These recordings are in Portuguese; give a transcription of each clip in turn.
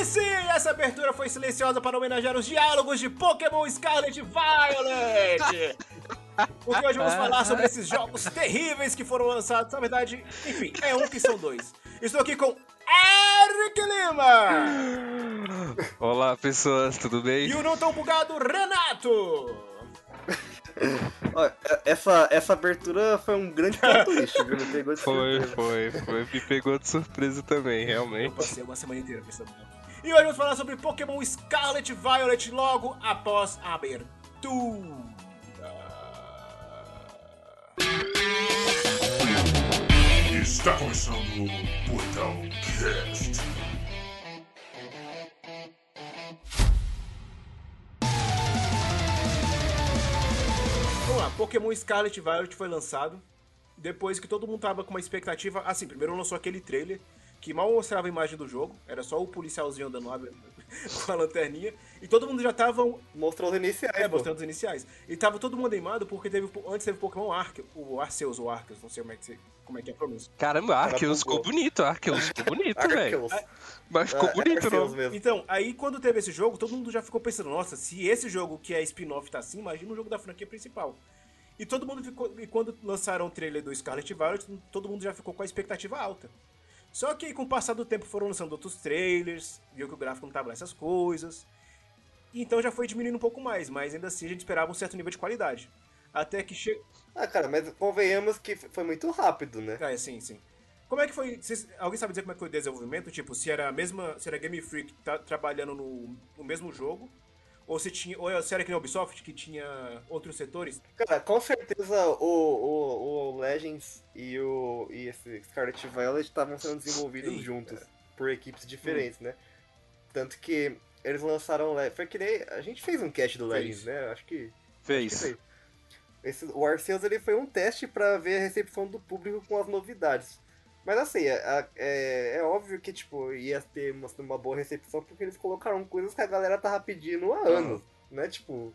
E sim, essa abertura foi silenciosa para homenagear os diálogos de Pokémon Scarlet e Violet. Porque hoje vamos falar sobre esses jogos terríveis que foram lançados. Na verdade, enfim, é um que são dois. Estou aqui com Eric Lima! Olá, pessoas, tudo bem? E o não tão bugado Renato! Olha, essa, essa abertura foi um grande twist, viu? Me pegou de Foi, surpresa. foi, foi. Me pegou de surpresa também, Eu realmente. passei uma semana inteira pensando. E hoje vamos falar sobre Pokémon Scarlet Violet logo após a abertura. Está começando o Portal Cast. Vamos lá, Pokémon Scarlet Violet foi lançado depois que todo mundo tava com uma expectativa. Assim, primeiro lançou aquele trailer que mal mostrava a imagem do jogo, era só o policialzinho andando lá com a lanterninha, e todo mundo já tava Mostrou os iniciais, é, pô. mostrando os iniciais. E tava todo mundo animado porque teve, antes teve Pokémon Arceus, o Arceus ou Arceus, não sei como é que, como é, que é a pronúncia. Caramba, Arceus ficou bonito, Arceus ficou bonito, velho. Mas ficou É, bonito, Arceus não? mesmo. Então, aí quando teve esse jogo, todo mundo já ficou pensando, nossa, se esse jogo que é spin-off tá assim, imagina o jogo da franquia principal. E todo mundo ficou. E quando lançaram o trailer do Scarlet Violet, todo mundo já ficou com a expectativa alta. Só que com o passar do tempo foram lançando outros trailers, viu que o gráfico não tava lá essas coisas. Então já foi diminuindo um pouco mais, mas ainda assim a gente esperava um certo nível de qualidade. Até que chega. Ah, cara, mas convenhamos que foi muito rápido, né? Ah, é, sim, sim. Como é que foi. alguém sabe dizer como é que foi o desenvolvimento? Tipo, se era a mesma. Se era Game Freak tá trabalhando no, no mesmo jogo? Ou se tinha. Ou se era que nem a Ubisoft, que tinha outros setores? Cara, com certeza o, o, o Legends e, o, e esse Scarlet Violet estavam sendo desenvolvidos Eita. juntos, por equipes diferentes, né? Tanto que eles lançaram. Foi que nem. A gente fez um cast do Fez. Legends, né? Acho que. que Fez. fez. Esse, o Arceus ele foi um teste pra ver a recepção do público com as novidades. Mas assim, é, é, é óbvio que tipo, ia ter uma, uma boa recepção porque eles colocaram coisas que a galera tava pedindo há anos, né? Tipo,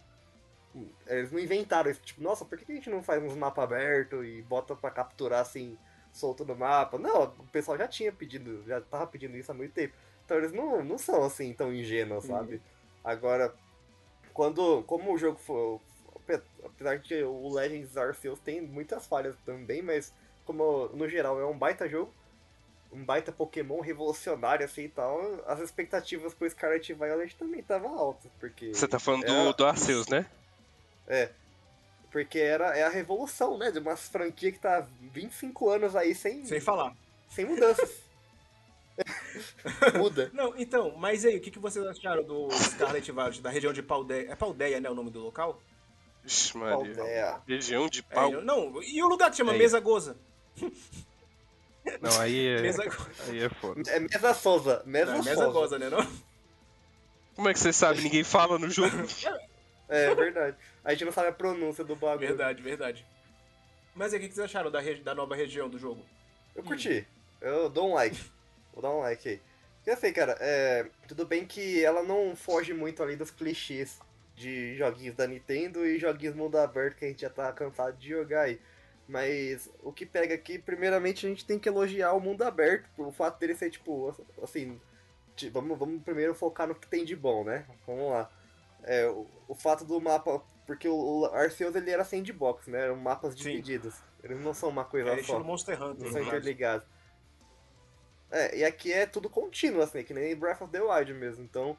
eles não inventaram isso. Tipo, nossa, por que a gente não faz uns mapas abertos e bota pra capturar assim, solto no mapa? Não, o pessoal já tinha pedido, já tava pedindo isso há muito tempo. Então eles não, não são assim tão ingênuos, sabe? Agora, quando, como o jogo foi. Apesar de que o Legends Arceus tem muitas falhas também, mas como no geral é um baita jogo, um baita Pokémon revolucionário assim e tal, as expectativas pro Scarlet e Violet também estavam altas, porque. Você tá falando era- do, do Arceus, né? É. Porque era, é a revolução, né? De uma franquia que tá há 25 anos aí sem, Sem falar. sem mudanças. Muda. Não, então, mas aí, o que, que vocês acharam do Scarlet Violet, da região de Paldeia? É Paldeia, né, o nome do local? Ixi, Maria. Paldeia. Região de É, pau. não, e o lugar que chama Aí. Mesa Goza? Não, aí é. Mesa. Aí é foda. É Mesa Souza. Mesa Não, é Mesa Souza. Né, não? Como é que você sabe? Ninguém fala no jogo? É verdade. A gente não sabe a pronúncia do bagulho. Verdade, verdade. Mas aí, o que, vocês acharam da, regi- da nova região do jogo? Eu curti. Eu dou um like. Vou dar um like aí. Porque assim, cara, é... tudo bem que ela não foge muito ali dos clichês de joguinhos da Nintendo e joguinhos mundo aberto que a gente já tá cansado de jogar aí. Mas o que pega aqui, primeiramente a gente tem que elogiar o mundo aberto, o fato dele ser tipo, assim, vamos, vamos primeiro focar no que tem de bom, né? Vamos lá. É, o, o fato do mapa, porque o, o Arceus ele era sandbox, né? Eram mapas Sim. divididos. Eles não são uma coisa É só. Monster Hunter. Não são interligados. É, e aqui é tudo contínuo, assim, que nem Breath of the Wild mesmo. Então,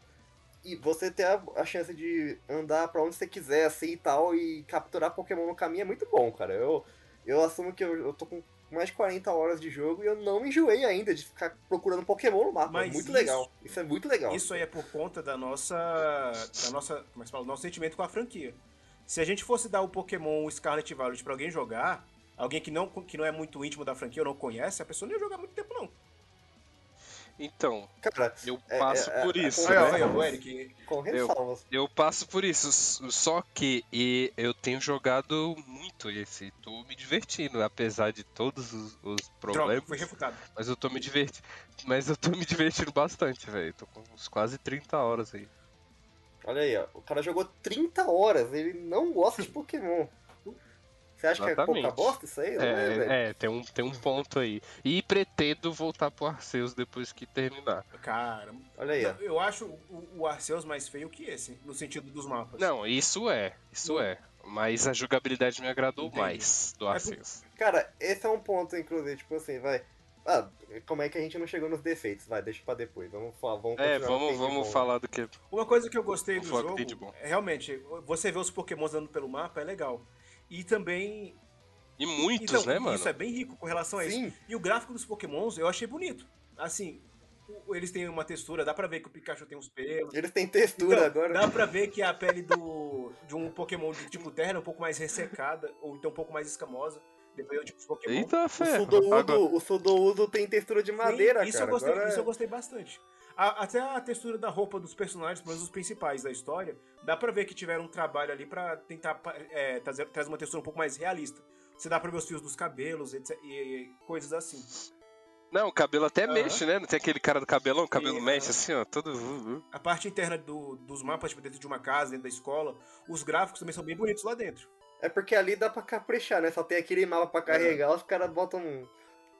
e você ter a, a chance de andar pra onde você quiser, assim e tal, e capturar Pokémon no caminho é muito bom, cara. Eu, eu assumo que eu, eu tô com mais de 40 horas de jogo e eu não me enjoei ainda de ficar procurando Pokémon no mapa. Mas é muito isso- legal. Isso é muito legal. Isso aí é por conta da nossa. Da nossa. Como é que fala? Do nosso sentimento com a franquia. Se a gente fosse dar o Pokémon Scarlet Violet pra alguém jogar, alguém que não, que não é muito íntimo da franquia ou não conhece, a pessoa não ia jogar muito tempo, não. Então, Cara, eu É, passo é, por é, isso, é, né? o Eric. com ressalvas. Eu passo por isso, só que e, eu tenho jogado muito esse, tô me divertindo, apesar de todos os, os Droga, problemas, foi refutado. mas eu tô me divertindo, mas eu tô me divertindo bastante, velho, tô com uns quase 30 horas aí. Olha aí, ó. O cara jogou 30 horas, ele não gosta de Pokémon. Você acha que é Exatamente. pouca bosta isso aí? É. É, é, tem um, tem um ponto aí. E pretendo voltar pro Arceus depois que terminar. Cara, Olha aí, não, eu acho o, o Arceus mais feio que esse, no sentido dos mapas. Não, isso é, isso é. Mas a jogabilidade me agradou Entendi. mais do É Arceus. Cara, esse é um ponto, inclusive, tipo assim, vai. Ah, como é que a gente não chegou nos defeitos? Vai, deixa pra depois. Vamos falar, vamos É, vamos, vamos bom. falar do que. Uma coisa que eu gostei do Vamos jogo, é realmente, você vê os pokémons andando pelo mapa, é legal. E também... E muitos, então, né, mano? Isso é bem rico com relação a isso. Sim, E o gráfico dos pokémons eu achei bonito. Assim, eles têm uma textura, dá pra ver que o Pikachu tem uns pelos. eles têm textura Então, agora. Dá pra ver que a pele do, de um Pokémon de tipo terra é um pouco mais ressecada, ou então um pouco mais escamosa, dependendo do tipo de Pokémon. Eita, O. Sudoudo, Agora- o Sudoudo tem textura de madeira, Sim, isso cara. Eu gostei, Agora Isso eu é- gostei bastante. A- até a textura da roupa dos personagens, pelo menos os principais da história, dá pra ver que tiveram um trabalho ali pra tentar é, trazer, trazer uma textura um pouco mais realista. Você dá pra ver os fios dos cabelos etc, e, e coisas assim. Não, o cabelo até Aham. mexe, né? Não tem aquele cara do cabelão, o cabelo Sim, mexe assim, ó, todo. A parte interna do- dos mapas, tipo, dentro de uma casa, dentro da escola, os gráficos também são bem bonitos lá dentro. É porque ali dá pra caprichar, né? Só tem aquele mapa pra carregar, os caras botam um-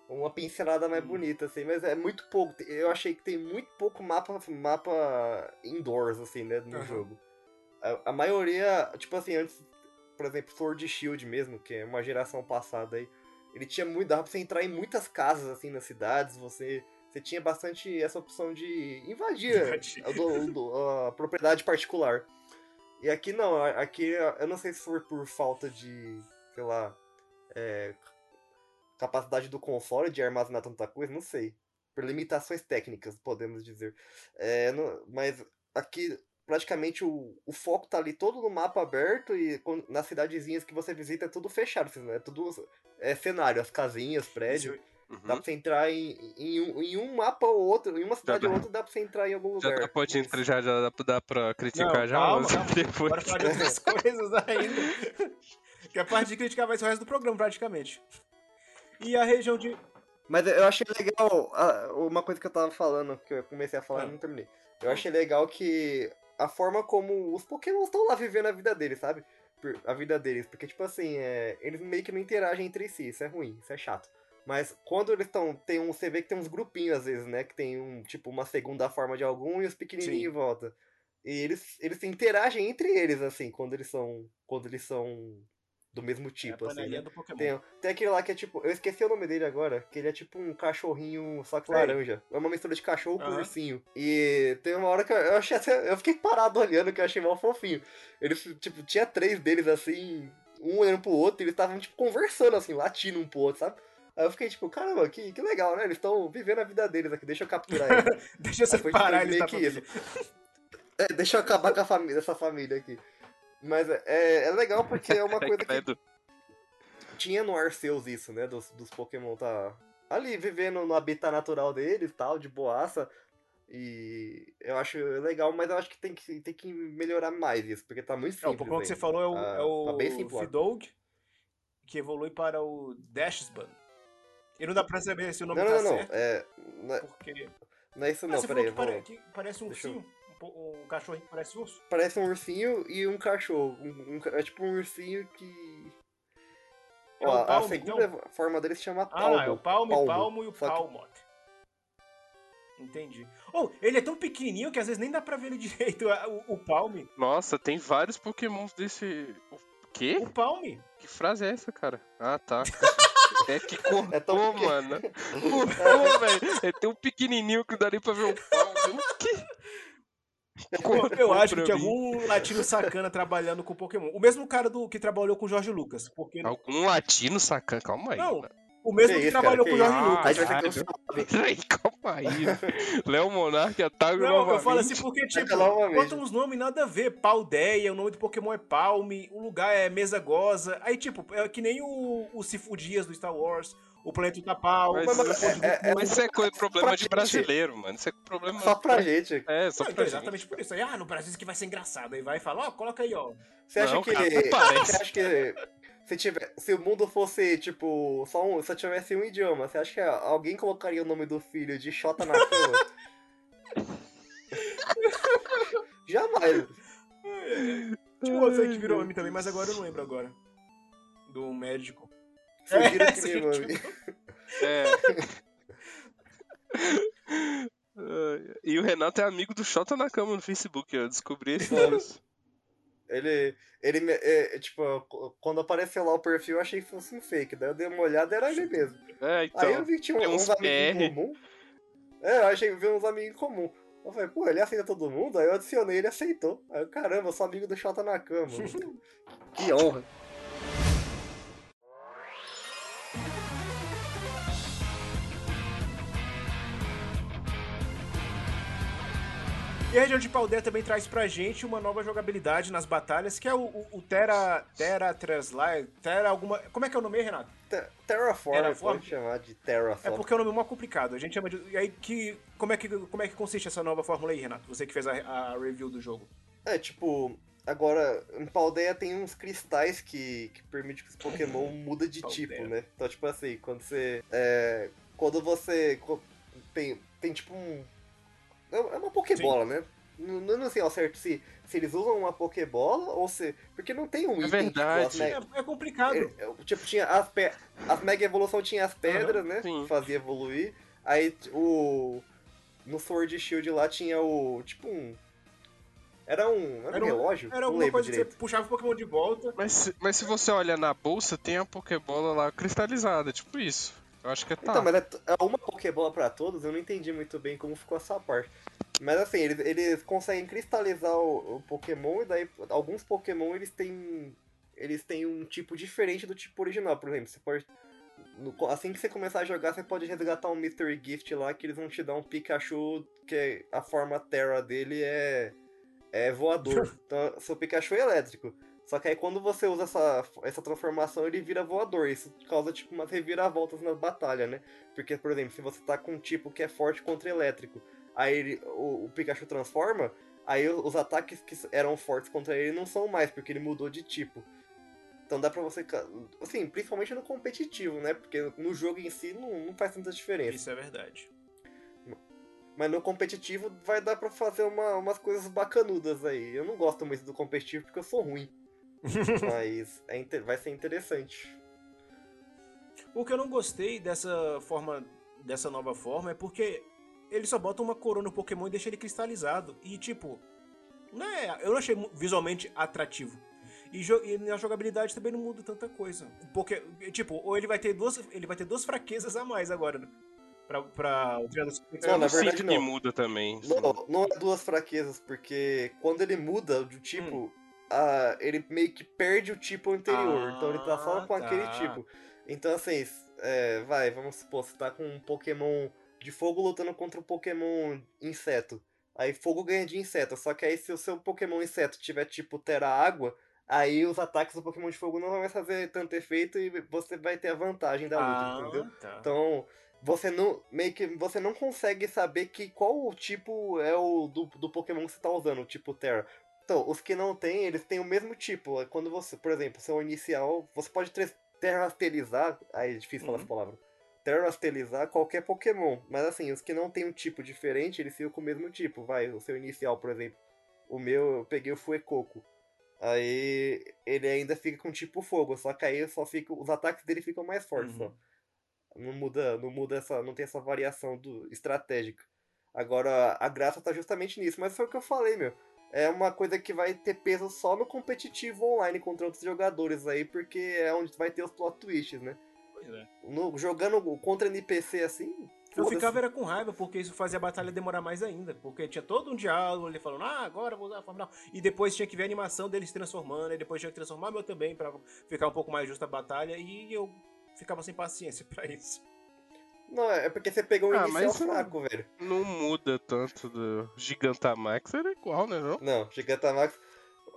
uma pincelada mais Hum. bonita, assim, mas é muito pouco. Eu achei que tem muito pouco mapa, mapa indoors, assim, né, no Aham. jogo. A, a maioria, tipo assim, antes, por exemplo, Sword Shield mesmo, que é uma geração passada aí, ele tinha muito, dava pra você entrar em muitas casas, assim, nas cidades, você... Você tinha bastante essa opção de invadir Invadir. a, do- a propriedade particular. E aqui não, a- aqui eu não sei se for por falta de, sei lá, é, capacidade do console de armazenar tanta coisa, não sei. Por limitações técnicas, podemos dizer. É, não- mas aqui praticamente o, o foco tá ali todo no mapa aberto e quando- nas cidadezinhas que você visita é tudo fechado, assim, né? É tudo é cenário, as casinhas, prédio. Isso- Uhum. Dá pra você entrar em, em, um, em um mapa ou outro, em uma cidade dá. ou outra, dá pra você entrar em algum Já lugar. tá, pode entrar, já, já dá, pra- dá pra criticar Não, já, calma, mas calma. depois. Bora falar de outras coisas ainda. que a parte de criticar vai ser o resto do programa, praticamente. E a região de. Mas eu achei legal ah, uma coisa que eu tava falando, que eu comecei a falar Ah. e não terminei. Eu achei legal que a forma como os Pokémon estão lá vivendo a vida deles, sabe? A vida deles. Porque, tipo assim, é, eles meio que não interagem entre si, isso é ruim, isso é chato. Mas quando eles estão. Tem um, você vê que tem uns grupinhos às vezes, né? Que tem um, tipo, uma segunda forma de algum e os pequenininhos Sim. em volta. E eles, eles interagem entre eles, assim, quando eles são. Quando eles são do mesmo é, tipo, a assim, né? Tem, tem aquele lá que é tipo. Eu esqueci o nome dele agora, que ele é tipo um cachorrinho só que laranja. É uma mistura de cachorro com Aham. ursinho. E tem uma hora que eu, achei até. Eu fiquei parado olhando, que eu achei mal fofinho. Eles, tipo, tinha três deles assim, um olhando pro outro, e eles estavam, tipo, conversando assim, latindo um pro outro, sabe? Aí eu fiquei tipo, caramba, que, que legal, né? Eles estão vivendo a vida deles aqui, deixa eu capturar eles. Deixa eu separar eles da família. É, deixa eu acabar com a família, essa família aqui. Mas é, é legal porque é uma coisa que tinha no Arceus isso, né? Dos, dos Pokémon tá ali vivendo no habitat natural deles tal, de boaça. E eu acho legal, mas eu acho que tem que, tem que melhorar mais isso, porque tá muito É, simples. o Pokémon que você falou é o, Ah, é o tá bem simplão. Fidog, que evolui para o Dashsban. E não dá pra saber se o nome Não, tá não, não, certo, é, não, é- porque... não é isso Ah, não, você peraí. vamos- pare- parece um ursinho, um, um cachorrinho que parece urso. Parece um ursinho e um cachorro. Um- um é tipo um ursinho que. É Ó, o a segunda então? forma dele se chama Ah, Palmo. é o Palme, Palmo. Palmo e o Só que- Palmot. Entendi. Oh, ele é tão pequenininho que às vezes nem dá pra ver ele direito, a- o, o Palme. Nossa, tem vários pokémons desse. O quê? O Palme. Que frase é essa, cara? Ah, tá. É que cortou, É tão mano. Cortou, velho. É tão pequenininho que não dá nem pra ver. O? Eu, Cortou eu acho que tinha algum latino sacana trabalhando com Pokémon. O mesmo cara do que trabalhou com o Jorge Lucas. Porque, Algum latino sacana. Calma aí. não, o mesmo Que que, trabalhou cara, com o Jorge isso? Lucas. Aí vai calma aí. Léo Monark ataca Não, novamente. eu falo assim porque, tipo, botam uns nomes nada a ver. Paldeia, o nome do Pokémon é Palme, o lugar é Mesa Goza. Aí, tipo, é que nem o, o Sifu Dias do Star Wars, o Planeta Utapau. Mas, Mas, mas, do é- é- Mas isso é coisa, problema de gente. brasileiro, mano. Isso é problema. Só pra gente. É, só Não, pra então, gente. exatamente por isso. Aí, ah, no Brasil isso aqui vai ser engraçado. Aí vai e fala, ó, coloca aí, ó. Você acha Não, que. cara. Você acha que. Se, tiver, se o mundo fosse, tipo, só um. Se tivesse um idioma, você acha que alguém colocaria o nome do filho de Xota na cama? Jamais. Outro aí que virou meme também, mas agora eu não lembro agora. do médico. Fugiram É, mim, mano. tipo, É. E o Renato é amigo do Xota na cama no Facebook, eu descobri esse dias. Ele, ele, é, é, tipo, quando apareceu lá o perfil, eu achei que fosse um fake. Daí eu dei uma olhada, era ele mesmo. É, Aí eu então. vi que tinha uns, uns amigos em comum. É, eu achei que vi uns amigos em comum. Eu falei, pô, ele aceita todo mundo? Aí eu adicionei, ele aceitou. Aí eu, caramba, eu sou amigo do Xota na cama. que honra. E a região de Paldeia também traz pra gente uma nova jogabilidade nas batalhas, que é o, o, o Terra. Terra Translate. Terra alguma. Como é que é o nome, Renato? Te- Terraform, Terraform? pode chamar de É Terraform. porque é um nome mais complicado. A gente chama de. E aí, que, como, é que, como é que consiste essa nova fórmula aí, Renato? Você que fez a, a review do jogo. É, tipo, agora, em Paldeia tem uns cristais que, que permitem que os Pokémon mudem de Paldeia. tipo, né? Então, tipo assim, quando você. É, quando você. Tem, tem tipo um. É é uma Pokébola, né? Não, não sei ao certo se, se eles usam uma Pokébola ou se. Porque não tem um É item. verdade. Tipo, as, É, é complicado. é, é, tipo, tinha as, pe... as Mega Evolução tinha as pedras, né? sim. Que fazia evoluir. Aí o. No Sword e Shield lá tinha o. Tipo um. Era um. Era, Era um relógio? Era alguma coisa que direito. você puxava o Pokémon de volta. Mas, se- mas se você olha na bolsa, tem a Pokébola lá cristalizada, tipo isso. Eu acho que tá. Então, mas é, é uma Pokébola pra todos, eu não entendi muito bem como ficou essa parte. Mas assim, eles, eles conseguem cristalizar o, o Pokémon e daí alguns Pokémon eles têm. Eles têm um tipo diferente do tipo original, por exemplo. Você pode. no- assim que você começar a jogar, você pode resgatar um Mystery Gift lá que eles vão te dar um Pikachu que é- a forma Terra dele é. é voador. Então, seu Pikachu é elétrico. Só que aí quando você usa essa, essa transformação, ele vira voador. Isso causa tipo umas reviravoltas na batalha, né? Porque, por exemplo, se você tá com um tipo que é forte contra elétrico, aí ele- o, o Pikachu transforma, aí os ataques que eram fortes contra ele não são mais, porque ele mudou de tipo. Então dá pra você. Assim, principalmente no competitivo, né? Porque no jogo em si não, não faz tanta diferença. Isso é verdade. Mas no competitivo vai dar pra fazer uma- umas coisas bacanudas aí. Eu não gosto muito do competitivo porque eu sou ruim. Mas é inte- vai ser interessante. O que eu não gostei dessa forma, dessa nova forma, é porque ele só bota uma coroa no Pokémon e deixa ele cristalizado. E tipo, né, eu não achei visualmente atrativo. E, jo- e na jogabilidade também não muda tanta coisa. Porque, tipo, ou ele vai ter duas, ele vai ter duas fraquezas a mais agora, né? Pra, pra o. Não, na não verdade, que não. muda também. Não, não é duas fraquezas, porque quando ele muda do tipo, ah, ele meio que perde o tipo anterior. então ele tá só Ah, com aquele tá. tipo. Então assim, é, vai, vamos supor, você tá com um Pokémon de fogo lutando contra um Pokémon inseto. Aí fogo ganha de inseto, só que aí se o seu Pokémon inseto tiver tipo Terra Água, aí os ataques do Pokémon de fogo não vão mais fazer tanto efeito e você vai ter a vantagem da luta, entendeu? tá. Então, você não meio que você não consegue saber que qual o tipo é o do, do Pokémon que você tá usando, o tipo Terra. Então, os que não tem, eles têm o mesmo tipo. É Quando você, por exemplo, seu inicial, você pode terrastelizar, aí é difícil falar Uhum. essa palavra. Terrastelizar qualquer Pokémon, mas assim, os que não tem um tipo diferente, eles ficam com o mesmo tipo. Vai, o seu inicial, por exemplo. O meu, eu peguei o Fuecoco. Aí ele ainda fica com tipo fogo, só que aí só fica, os ataques dele ficam mais fortes Uhum. só. Não muda, não muda essa, não tem essa variação do estratégica. Agora a graça tá justamente nisso, mas foi o que eu falei, meu. É uma coisa que vai ter peso só no competitivo online contra outros jogadores aí, porque é onde vai ter os plot twists, né? Pois é. No- jogando contra NPC assim, Eu ficava era com raiva, porque isso fazia a batalha demorar mais ainda. Porque tinha todo um diálogo, ele falando, ah, agora eu vou usar a forma. tal. E depois tinha que ver a animação deles se transformando, e depois tinha que transformar meu também, pra ficar um pouco mais justa a batalha, e eu ficava sem paciência pra isso. Não, é porque você pegou um Ah, inicial mas, fraco, velho. Não muda tanto do Gigantamax, era igual, né? Não? Não, Gigantamax.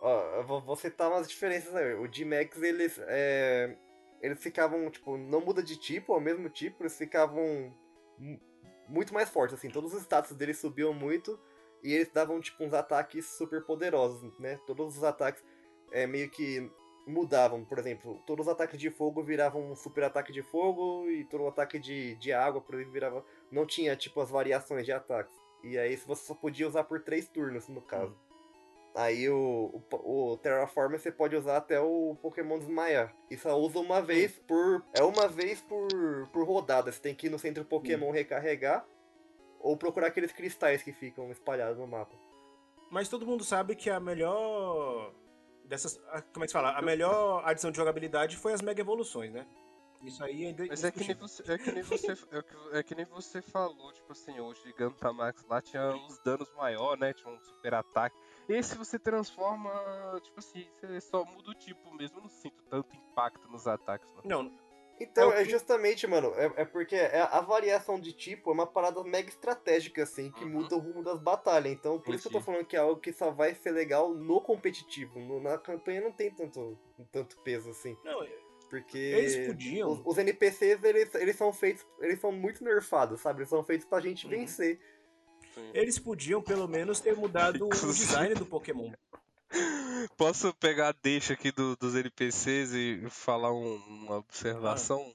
Ó, eu vou, vou citar umas diferenças aí. O G-Max, eles. É, eles ficavam, tipo, não muda de tipo, é o mesmo tipo, eles ficavam mu- muito mais fortes, assim. Todos os status deles subiam muito e eles davam, tipo, uns ataques super poderosos, né? Todos os ataques é, meio que mudavam. Por exemplo, todos os ataques de fogo viravam um super ataque de fogo e todo o ataque de, de água, por exemplo, virava. Não tinha, tipo, as variações de ataques. E aí você só podia usar por três turnos, no caso. Aí o, o, o Terraform você pode usar até o Pokémon desmaiar. E só usa uma vez por. É uma vez por, por rodada. Você tem que ir no centro Pokémon recarregar. Ou procurar aqueles cristais que ficam espalhados no mapa. Mas todo mundo sabe que a melhor. Dessas. a- Como é que se fala? A melhor adição de jogabilidade foi as Mega Evoluções, né? Isso aí ainda. Mas é que nem você, é que nem você, é que, é que nem você falou, tipo assim, o Gigantamax lá tinha uns danos maior, né? Tinha um super ataque. Esse você transforma, tipo assim, você só muda o tipo mesmo, eu não sinto tanto impacto nos ataques, não. Não, Então, É o é justamente, mano, é, é porque é- a variação de tipo é uma parada mega estratégica, assim, que Uhum. muda o rumo das batalhas. Então, por isso que eu tô Entendi. falando que é algo que só vai ser legal no competitivo. No- na campanha não tem tanto, tanto peso, assim. não, Porque Eles podiam. os, os NPCs, eles, eles são feitos, eles são muito nerfados, sabe? Eles são feitos pra gente Uhum. vencer. Sim. eles podiam pelo menos ter mudado o design do Pokémon. Posso pegar a deixa aqui do- dos NPCs e falar um- uma observação?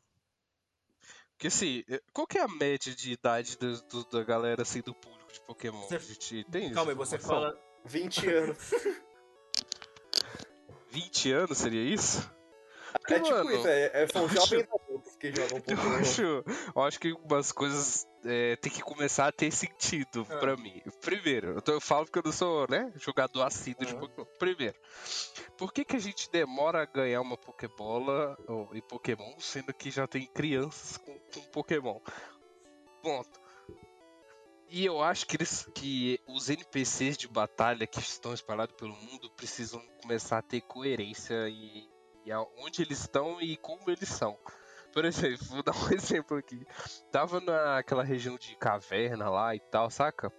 Porque assim, eh, qual que é a média de idade do- do- da galera assim do público de Pokémon? Você- A gente tem Calma aí, você fala. 20 anos. 20 anos seria isso? é tipo mano, isso, é, é- são eu jovens adultos que jogam Eu Pokémon. acho, eu acho que umas coisas é, tem que começar a ter sentido Ah. pra mim. Primeiro, eu, tô- eu falo porque eu não sou né, jogador assíduo de Aham. Pokémon. Primeiro, por que, que a gente demora a ganhar uma Pokébola ou, e Pokémon, sendo que já tem crianças com, com Pokémon? Ponto. E eu acho que, eles, que os NPCs de batalha que estão espalhados pelo mundo precisam começar a ter coerência em, em onde eles estão e como eles são. Por exemplo, vou dar um exemplo aqui. Tava naquela região de caverna lá e tal, saca?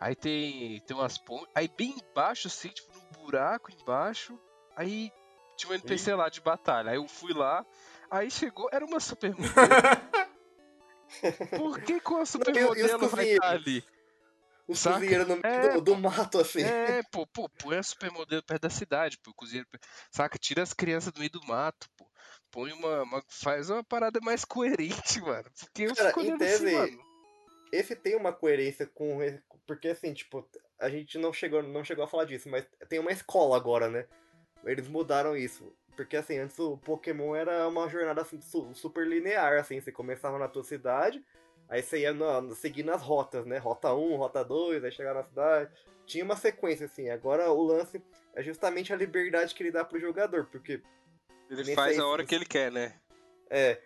Aí tem, tem umas pontes. Aí bem embaixo, assim, tipo, num buraco embaixo. Aí tinha um NPC lá de batalha. Aí eu fui lá. Aí chegou, era uma supermodelo. Por que com a supermodelo vai estar ali? Os Saca? cozinheiros no meio É, do, do mato, assim. É, pô, pô, põe a supermodelo perto da cidade, pô, cozinheiro, per- saca? Tira as crianças do meio do mato. Põe uma, uma- faz uma parada mais coerente, mano. Porque eu Cara, fico em assim, tese, mano. Esse tem uma coerência com. Porque assim, tipo, a gente não chegou, não chegou a falar disso, mas tem uma escola agora, né? Eles mudaram isso. Porque assim, antes o Pokémon era uma jornada assim, su- super linear, assim, você começava na tua cidade, aí você ia na- seguindo as rotas, né? Rota 1, rota 2, aí chegava na cidade. Tinha uma sequência, assim. Agora o lance é justamente a liberdade que ele dá pro jogador, porque Ele nesse faz aí, a hora que ele quer, né? é,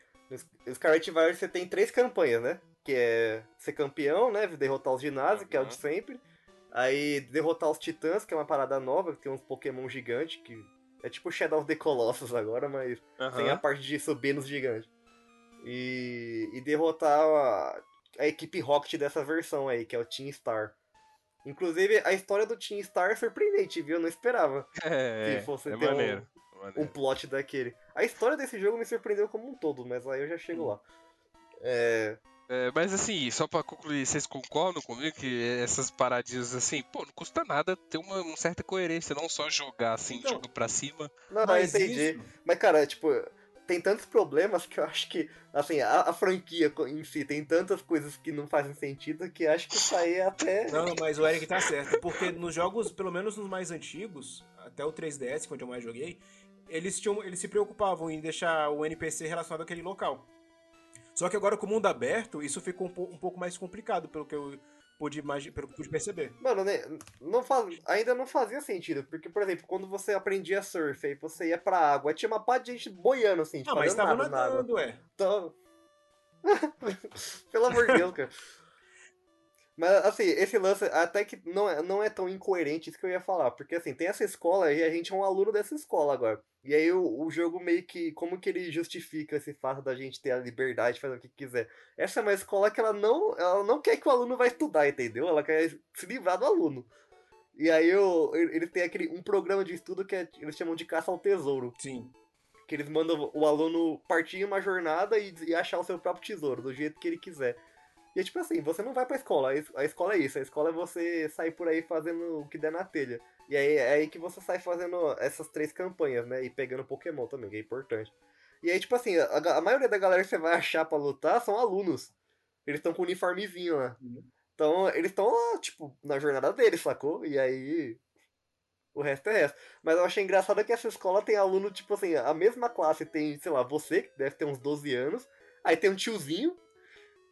no Scarlet Violet você tem três campanhas, né? Que é ser campeão, né? Derrotar os ginásios, que é o de Uhum. sempre. Aí derrotar os titãs, que é uma parada nova, que tem uns Pokémon gigantes, que é tipo Shadow of the Colossus agora, mas sem a Aham. parte de subir nos gigantes. E, e derrotar a, a equipe Rocket dessa versão aí, que é o Team Star. Inclusive, a história do Team Star é surpreendente, viu? Eu não esperava É, que fosse é ter um- maneiro. maneiro. plot daquele. A história desse jogo me surpreendeu como um todo, mas aí eu já chego lá. É, É, mas assim, só pra concluir, vocês concordam comigo que essas paradinhas assim, pô, não custa nada ter uma, uma certa coerência, não só jogar assim, Então, jogo pra cima. Não, Mas eu entendi. isso- Mas, cara, tipo, tem tantos problemas que eu acho que, assim, a, a franquia em si tem tantas coisas que não fazem sentido que acho que isso aí é até. Não, mas o Eric tá certo. Porque nos jogos, pelo menos nos mais antigos, até o 3DS, que é onde eu mais joguei, eles, tinham, eles se preocupavam em deixar o NPC relacionado àquele local. Só que agora com o mundo aberto, isso ficou um, po- um pouco mais complicado, pelo que eu pude, pelo que pude perceber. Mano, né, não faz, ainda não fazia sentido. Porque, por exemplo, quando você aprendia surf aí você ia pra água, tinha uma parte de gente boiando assim, tipo, Ah, mas tava nada na nadando, é. Então... Pelo amor de Deus, cara. Mas, assim, esse lance até que não é, não é tão incoerente isso que eu ia falar. Porque, assim, tem essa escola e a gente é um aluno dessa escola agora. E aí o, o jogo meio que... Como que ele justifica esse fato da gente ter a liberdade de fazer o que quiser? Essa é uma escola que ela não, ela não quer que o aluno vai estudar, entendeu? Ela quer se livrar do aluno. E aí o, ele tem aquele, um programa de estudo que é- eles chamam de caça ao tesouro. Sim. Que eles mandam o aluno partir em uma jornada e, e achar o seu próprio tesouro, do jeito que ele quiser. E é tipo assim, você não vai pra escola, a es- a escola é isso, a escola é você sair por aí fazendo o que der na telha. E aí é aí que você sai fazendo essas três campanhas, né? E pegando Pokémon também, que é importante. E aí, tipo assim, a, a maioria da galera que você vai achar pra lutar são alunos. Eles estão com uniformezinho lá. Uhum. Então, eles estão lá, tipo, na jornada deles, sacou? E aí. O resto é resto. Mas eu achei engraçado que essa escola tem aluno, tipo assim, a mesma classe tem, sei lá, você, que deve ter uns 12 anos, aí tem um tiozinho,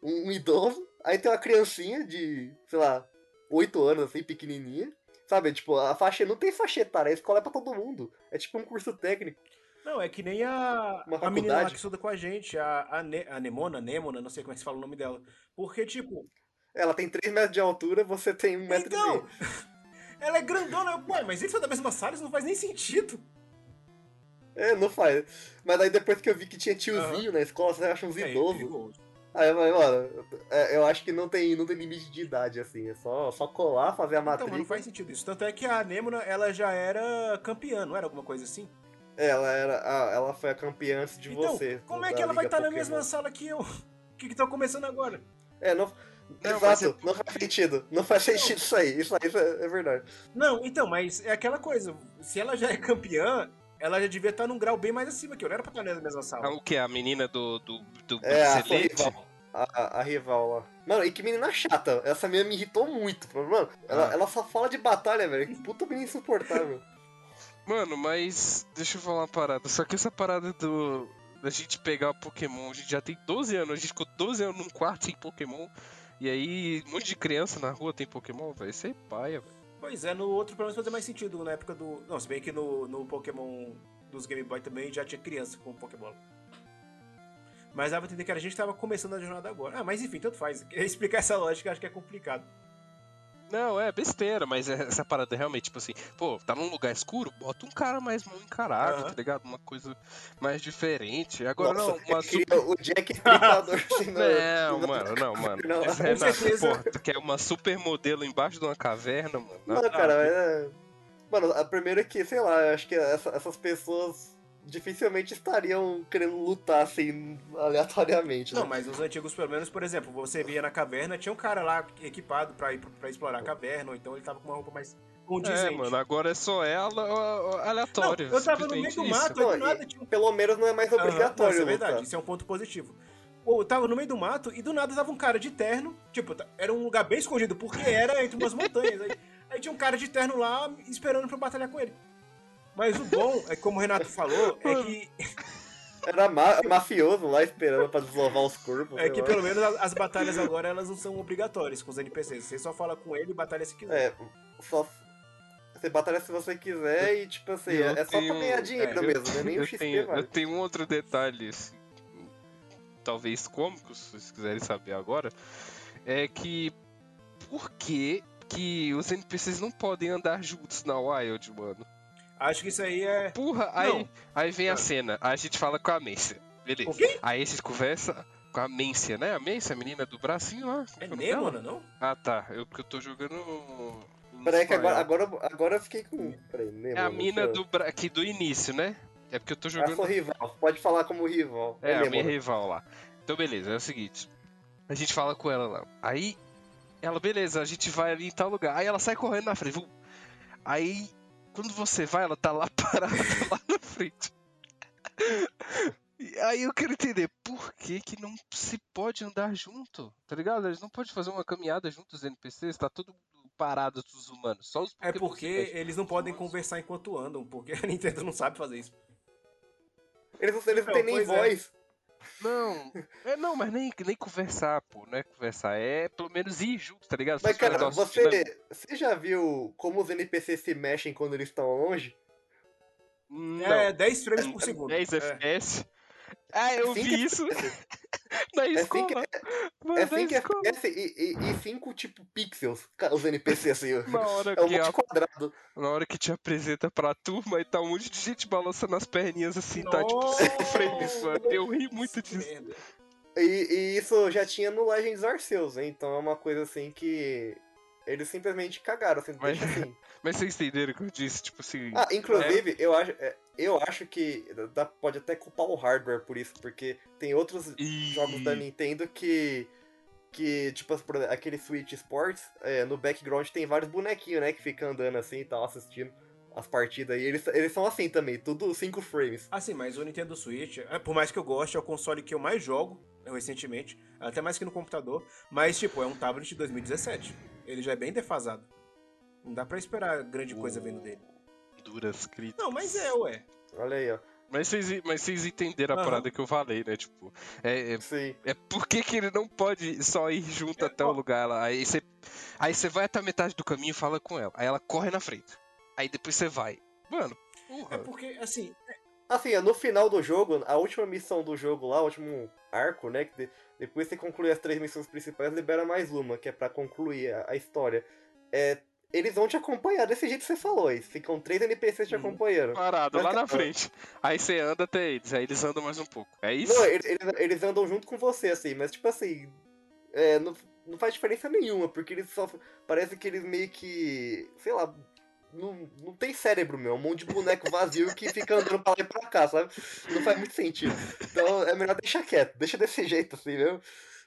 um, um idoso, aí tem uma criancinha de, sei lá, 8 anos, assim, pequenininha. Sabe, tipo, a faixa não tem faixa etária, a escola é pra todo mundo. É tipo um curso técnico. Não, é que nem a, Uma a menina lá que estuda com a gente, a, a, ne, a Nemona, Nemona, não sei como é que se fala o nome dela. Porque, tipo, Ela tem 3 metros de altura, você tem 1 metro e então, meio. ela é grandona. Ué, mas eles são da mesma sala, isso não faz nem sentido. É, não faz. Mas aí depois que eu vi que tinha tiozinho na escola, você acha uns É, idosos. perigoso. Aí eu falei, mano, é, eu acho que não tem, não tem limite de idade, assim. É só, só colar, fazer a Então, mas matrícula. não faz sentido isso. Tanto é que a Nemona, ela já era campeã, não era alguma coisa assim? É, ela, era, ela foi a campeã antes de então, você. como é que ela vai Liga estar na Pokémon. mesma sala que eu? Que que tá começando agora? É, não. Não, exato, é não faz sentido. Não faz sentido isso aí. Isso aí é verdade. Não, então, mas é aquela coisa. Se ela já é campeã, ela já devia estar num grau bem mais acima que eu. Não era pra estar na mesma Ah, sala. O que? A menina do, do, do É, a rival. A, a rival lá. Mano, e que menina chata. Essa menina me irritou muito. Mano, ela, Ah. ela só fala de batalha, velho. Que puta menina insuportável. Mano, mas deixa eu falar uma parada. Só que essa parada do da gente pegar Pokémon, a gente já tem 12 anos, a gente ficou 12 anos num quarto sem Pokémon. E aí, um monte de criança na rua tem Pokémon, vai ser paia, velho. Pois é, no outro pelo menos fazia mais sentido na época do. Não, se bem que no, no Pokémon dos Game Boy também já tinha criança com Pokémon. Mas dava pra entender que a gente tava começando a jornada agora. Ah, mas enfim, tanto faz. Explicar essa lógica acho que é complicado. Não, é besteira, mas é- essa parada realmente, tipo assim, pô, tá num lugar escuro, bota um cara mais mal encarado, Aham. tá ligado? Uma coisa mais diferente. Agora Nossa, não, uma super. o Jack Estripador assim, Não, no- mano, não, mano. Não, com Renato, certeza. pô, tu quer uma super modelo embaixo de uma caverna, mano? Não, a cara, ver. é... Mano, a primeira é que, sei lá, eu acho que essa- essas pessoas dificilmente estariam querendo lutar assim, aleatoriamente, né? Não, mas nos antigos, pelo menos, por exemplo, você via na caverna, tinha um cara lá equipado pra ir pra explorar a caverna, ou então ele tava com uma roupa mais condizente. É, mano, agora é só ela aleatório. Não, eu tava no meio do mato, Não, do nada tinha um Pelo menos não é mais Aham, não, obrigatório isso é lutar. verdade, isso é um ponto positivo. Eu tava no meio do mato e do nada tava um cara de terno. Tipo, tá- era um lugar bem escondido, porque era entre umas montanhas. Aí, aí tinha um cara de terno lá esperando pra eu batalhar com ele. Mas o bom, é que como o Renato falou, é que, Era ma- mafioso lá esperando pra desovar os corpos. é que lá. pelo menos as, as batalhas agora elas não são obrigatórias com os NPCs. Você só fala com ele e batalha se quiser. É, só. Você batalha se você quiser e, tipo assim, Eu é só pra tenho- ganhar dinheiro é, mesmo, né? Nem o eu XP tenho, vale. eu tenho um outro detalhe, assim, talvez cômico, se vocês quiserem saber agora, é que por que que os NPCs não podem andar juntos na Wild, mano? Acho que isso aí é. Porra, aí, Não. aí vem a Ah. cena, aí a gente fala com a Mência, beleza. O quê? Aí a gente conversa com a Mência, né? A Mência, a menina do bracinho lá. É nome dela? Nemona, não? Ah, tá, eu, porque eu tô jogando... Peraí que agora, agora, agora eu fiquei com. Peraí, nem É a mina do, bra... aqui do início, né? É porque eu tô É jogando... sua rival, pode falar como rival. É, a minha Nemona. rival lá. Então, beleza, é o seguinte. A gente fala com ela lá. Aí, ela, beleza, a gente vai ali em tal lugar. Aí ela sai correndo na frente. Aí, quando você vai, ela tá lá parada lá na frente. E aí eu quero entender por que que não se pode andar junto, tá ligado? Eles não podem fazer uma caminhada juntos, os NPCs, tá todo mundo parado, os humanos, só os É porque eles não podem conversar enquanto andam, porque a Nintendo não sabe fazer isso. Eles, não- eles não Não, têm nem é. voz. Não, é não, mas nem, nem conversar, pô, não é conversar, é pelo menos ir junto, tá ligado? Mas, cara, você, você já viu como os NPCs se mexem quando eles estão longe? Não. É 10 frames por segundo. 10 É. FPS. Ah, eu vi que- isso na É escola. 5 Mano, é na cinco escola. FPS e, e, e cinco, tipo, pixels, os NPCs, assim. Na hora, É um que monte a- quadrado. na hora que te apresenta pra turma e tá um monte de gente balançando as perninhas assim, tá tipo Nossa! 5 frames, mano. Eu ri muito Que disso. E, e isso já tinha no Legends Arceus, hein? Então é uma coisa assim que eles simplesmente cagaram, assim, Mas- deixa assim. Mas vocês entenderam o que eu disse? Tipo assim. Ah, inclusive, eu acho, é, eu acho que dá- pode até culpar o hardware por isso, porque tem outros e... jogos da Nintendo que. Que, tipo, aquele Switch Sports, é, no background tem vários bonequinhos, né? Que ficam andando assim e tal, assistindo as partidas. E eles, eles são assim também, tudo 5 frames. Assim, mas o Nintendo Switch, é, por mais que eu goste, é o console que eu mais jogo é, recentemente, até mais que no computador, mas tipo, é um tablet de 2017. Ele já é bem defasado. Não dá pra esperar grande coisa vendo dele. duras críticas. Não, mas é, ué. Olha aí, ó. Mas vocês, mas vocês entenderam a parada que eu falei, né? Tipo, é, é, Sim. é por que, que ele não pode só ir junto É, até o ó. lugar lá. Aí você, aí você vai até a metade do caminho e fala com ela. Aí ela corre na frente. Aí depois você vai. Mano, porra. É porque, assim, Assim, no final do jogo, a última missão do jogo lá, o último arco, né? Que de- depois você conclui as três missões principais, libera mais uma, que é pra concluir a, a história. É, eles vão te acompanhar desse jeito que você falou. Eles ficam três NPCs te Uhum. acompanhando. Parado lá na frente. Aí você anda até eles. Aí eles andam mais um pouco. É isso? Não, eles, eles- eles andam junto com você, assim, mas tipo assim. é, não, não faz diferença nenhuma, porque eles só. Parece que eles meio que. Sei lá. Não, não tem cérebro, meu. É um monte de boneco vazio que fica andando pra lá e pra cá, sabe? Não faz muito sentido. Então é melhor deixar quieto. Deixa desse jeito, assim, mesmo.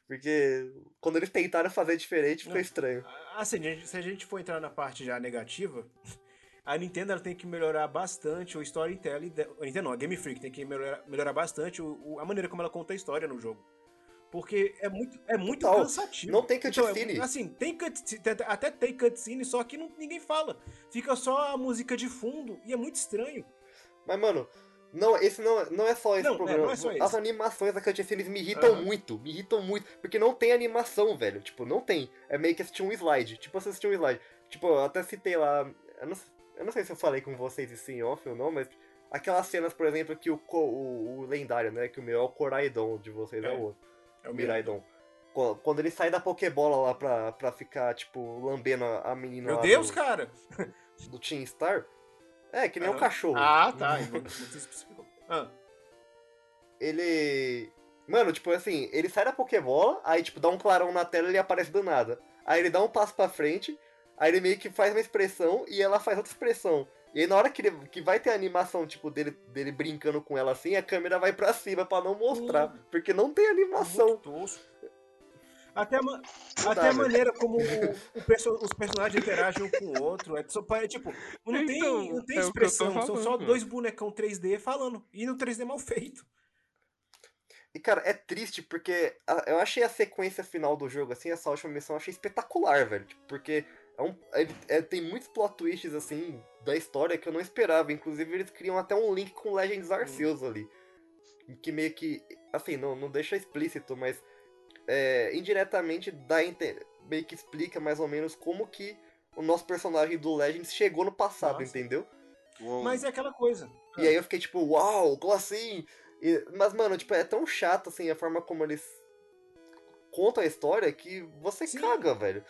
Porque quando eles tentaram fazer diferente, ficou Não. estranho. assim, gente- se a gente for entrar na parte já negativa, a Nintendo ela tem que melhorar bastante o storytelling. de- A Nintendo não, a Game Freak tem que melhorar, melhorar bastante o- o- a maneira como ela conta a história no jogo. Porque é muito, é muito cansativo. não tem Então, é- cutscene. assim, tem cutscene, até tem cutscene, só que não- ninguém fala. Fica só a música de fundo e é muito estranho. Mas, mano, não, esse não, não é só esse Não, é, problema. não é só As esse. animações da cutscene me irritam Aham. muito, me irritam muito. Porque não tem animação, velho. Tipo, não tem. É meio que assistir um slide. Tipo, assistir um slide. Tipo, eu até citei lá. Eu não, eu não sei se eu falei com vocês isso em off ou não, mas. Aquelas cenas, por exemplo, que o, o, o lendário, né? Que o meu é o Coraidon de vocês, é, É. o outro. É O Miraidon. Qu- Quando ele sai da Pokébola lá pra, pra ficar, tipo, lambendo a menina Meu lá Deus, do, cara! do Team Star. É, que nem um Aham. cachorro. Ah, tá. Ah, ele. Mano, tipo assim, ele sai da Pokébola, aí tipo, dá um clarão na tela e ele aparece do nada. Aí ele dá um passo pra frente, aí ele meio que faz uma expressão e ela faz outra expressão. E aí na hora que, ele, que vai ter a animação, tipo, dele, dele brincando com ela assim, a câmera vai pra cima pra não mostrar. Porque não tem animação. muito tosco. Até a, ma- até a velho. maneira como o- o perso- os personagens interagem um com o outro. É só, para- tipo, não tem, Então, não tem é expressão, são só falando. dois bonecão 3D falando. E no 3D mal feito. E cara, é triste porque a- eu achei a sequência final do jogo, assim, essa última missão, eu achei espetacular, velho. Porque é um, ele- é- tem muitos plot twists, assim, da história que eu não esperava. Inclusive, eles criam até um link com Legends Arceus ali. Que meio que, assim, não, não deixa explícito, mas é, indiretamente dá meio que explica mais ou menos como que o nosso personagem do Legends chegou no passado, Nossa. entendeu? Uou. Mas é aquela coisa. E aí eu fiquei tipo, uau, como assim? E- mas, mano, tipo, é tão chato, assim, a forma como eles contam a história que você Sim. caga, velho.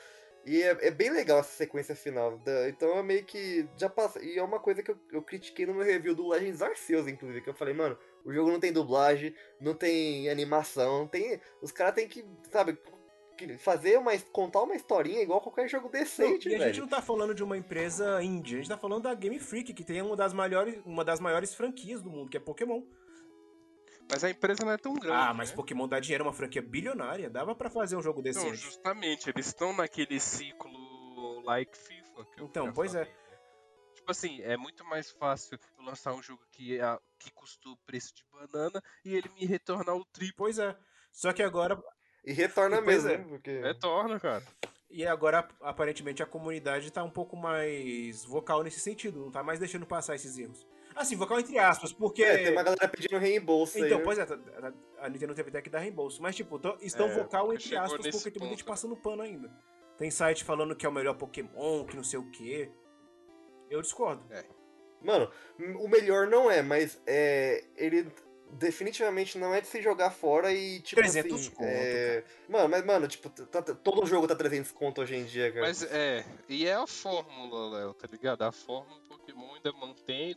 E é, é bem legal essa sequência final. da- então é meio que já passa. E é uma coisa que eu, eu critiquei no meu review do Legends Arceus, inclusive, que eu falei, mano, o jogo não tem dublagem, não tem animação, tem. Os caras têm que, sabe, fazer uma. contar uma historinha igual qualquer jogo Não, decente, e a velho. gente não tá falando de uma empresa indie, a gente tá falando da Game Freak, que tem uma das maiores, uma das maiores franquias do mundo, que é Pokémon. Mas a empresa não é tão grande. Ah, mas né? Pokémon dá dinheiro, é uma franquia bilionária. Dava pra fazer um jogo Não, decente. justamente, eles estão naquele ciclo like FIFA. Que eu Então, pois é. falei, né? Tipo assim, é muito mais fácil eu lançar um jogo que, é, que custou o preço de banana e ele me retornar o triplo. Pois é. Só que agora E retorna Pois mesmo, é. né? Porque... Retorna, cara. E agora, aparentemente, a comunidade tá um pouco mais vocal nesse sentido, não tá mais deixando passar esses erros. Assim, vocal entre aspas, porque. É, tem uma galera pedindo reembolso aí. Então, né? pois é, a Nintendo teve até que dar reembolso. Mas, tipo, tão- estão É, vocal entre aspas, porque tem muita gente passando pano ainda. Tem site falando que é o melhor Pokémon, que não sei o quê. Eu discordo. Mano, o melhor não é, mas é, ele definitivamente não é de se jogar fora e tipo 300 assim, conto, é... Mano, mas mano, tipo, tá- tá- todo jogo tá 300 conto hoje em dia, cara. Mas é, e é a fórmula, Léo, tá ligado? A fórmula Pokémon ainda mantém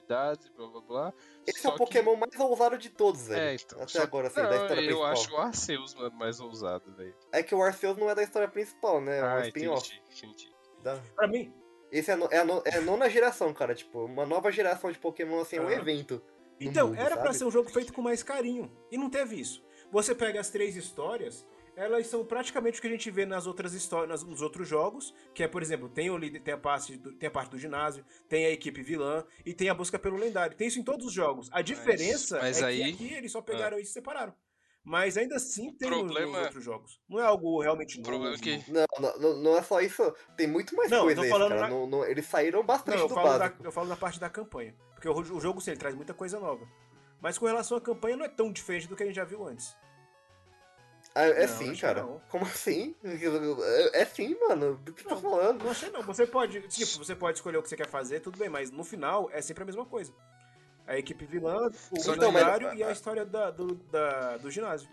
novidades, blá blá blá. Esse só é o que- Pokémon mais ousado de todos, velho. É, então. Até só- agora, assim, não, da história eu principal. acho o Arceus, mano, mais ousado, velho. É que o Arceus não é da história principal, né? É um Ah, spin-off. entendi, entendi. da- Pra mim, Esse é a, no- é, a no- é a nona geração, cara. Tipo, uma nova geração de Pokémon, assim, é um Aham. evento. Então, mundo, era pra ser um jogo feito com mais carinho. E não teve isso. Você pega as três histórias, elas são praticamente o que a gente vê nas outras histórias, nos outros jogos, que é, por exemplo, tem, o, líder- tem, a parte do, tem a parte do ginásio, tem a equipe vilã e tem a busca pelo lendário. Tem isso em todos os jogos. A diferença mas é aí- que aqui eles só pegaram isso e separaram. Mas ainda assim tem nos- nos, problema- outros jogos. Não é algo realmente O novo. problema é que- Não, não, não- não é só isso. Tem muito mais Não, eu coisa aí, falando cara. na- Não- não- eles saíram Não, bastante eu do falo, da, eu falo da parte da campanha. Porque o, o jogo, sim, ele traz muita coisa nova. Mas com relação à campanha, não é tão diferente do que a gente já viu antes. Ah, é Não, sim, cara. não. Como assim? É, é sim, mano. Do que você tá falando? Não achei não. Você pode, tipo, você pode escolher o que você quer fazer, tudo bem, mas no final é sempre a mesma coisa. A equipe vilã, o Só então, mas- lendário e a história da, do, da- do ginásio.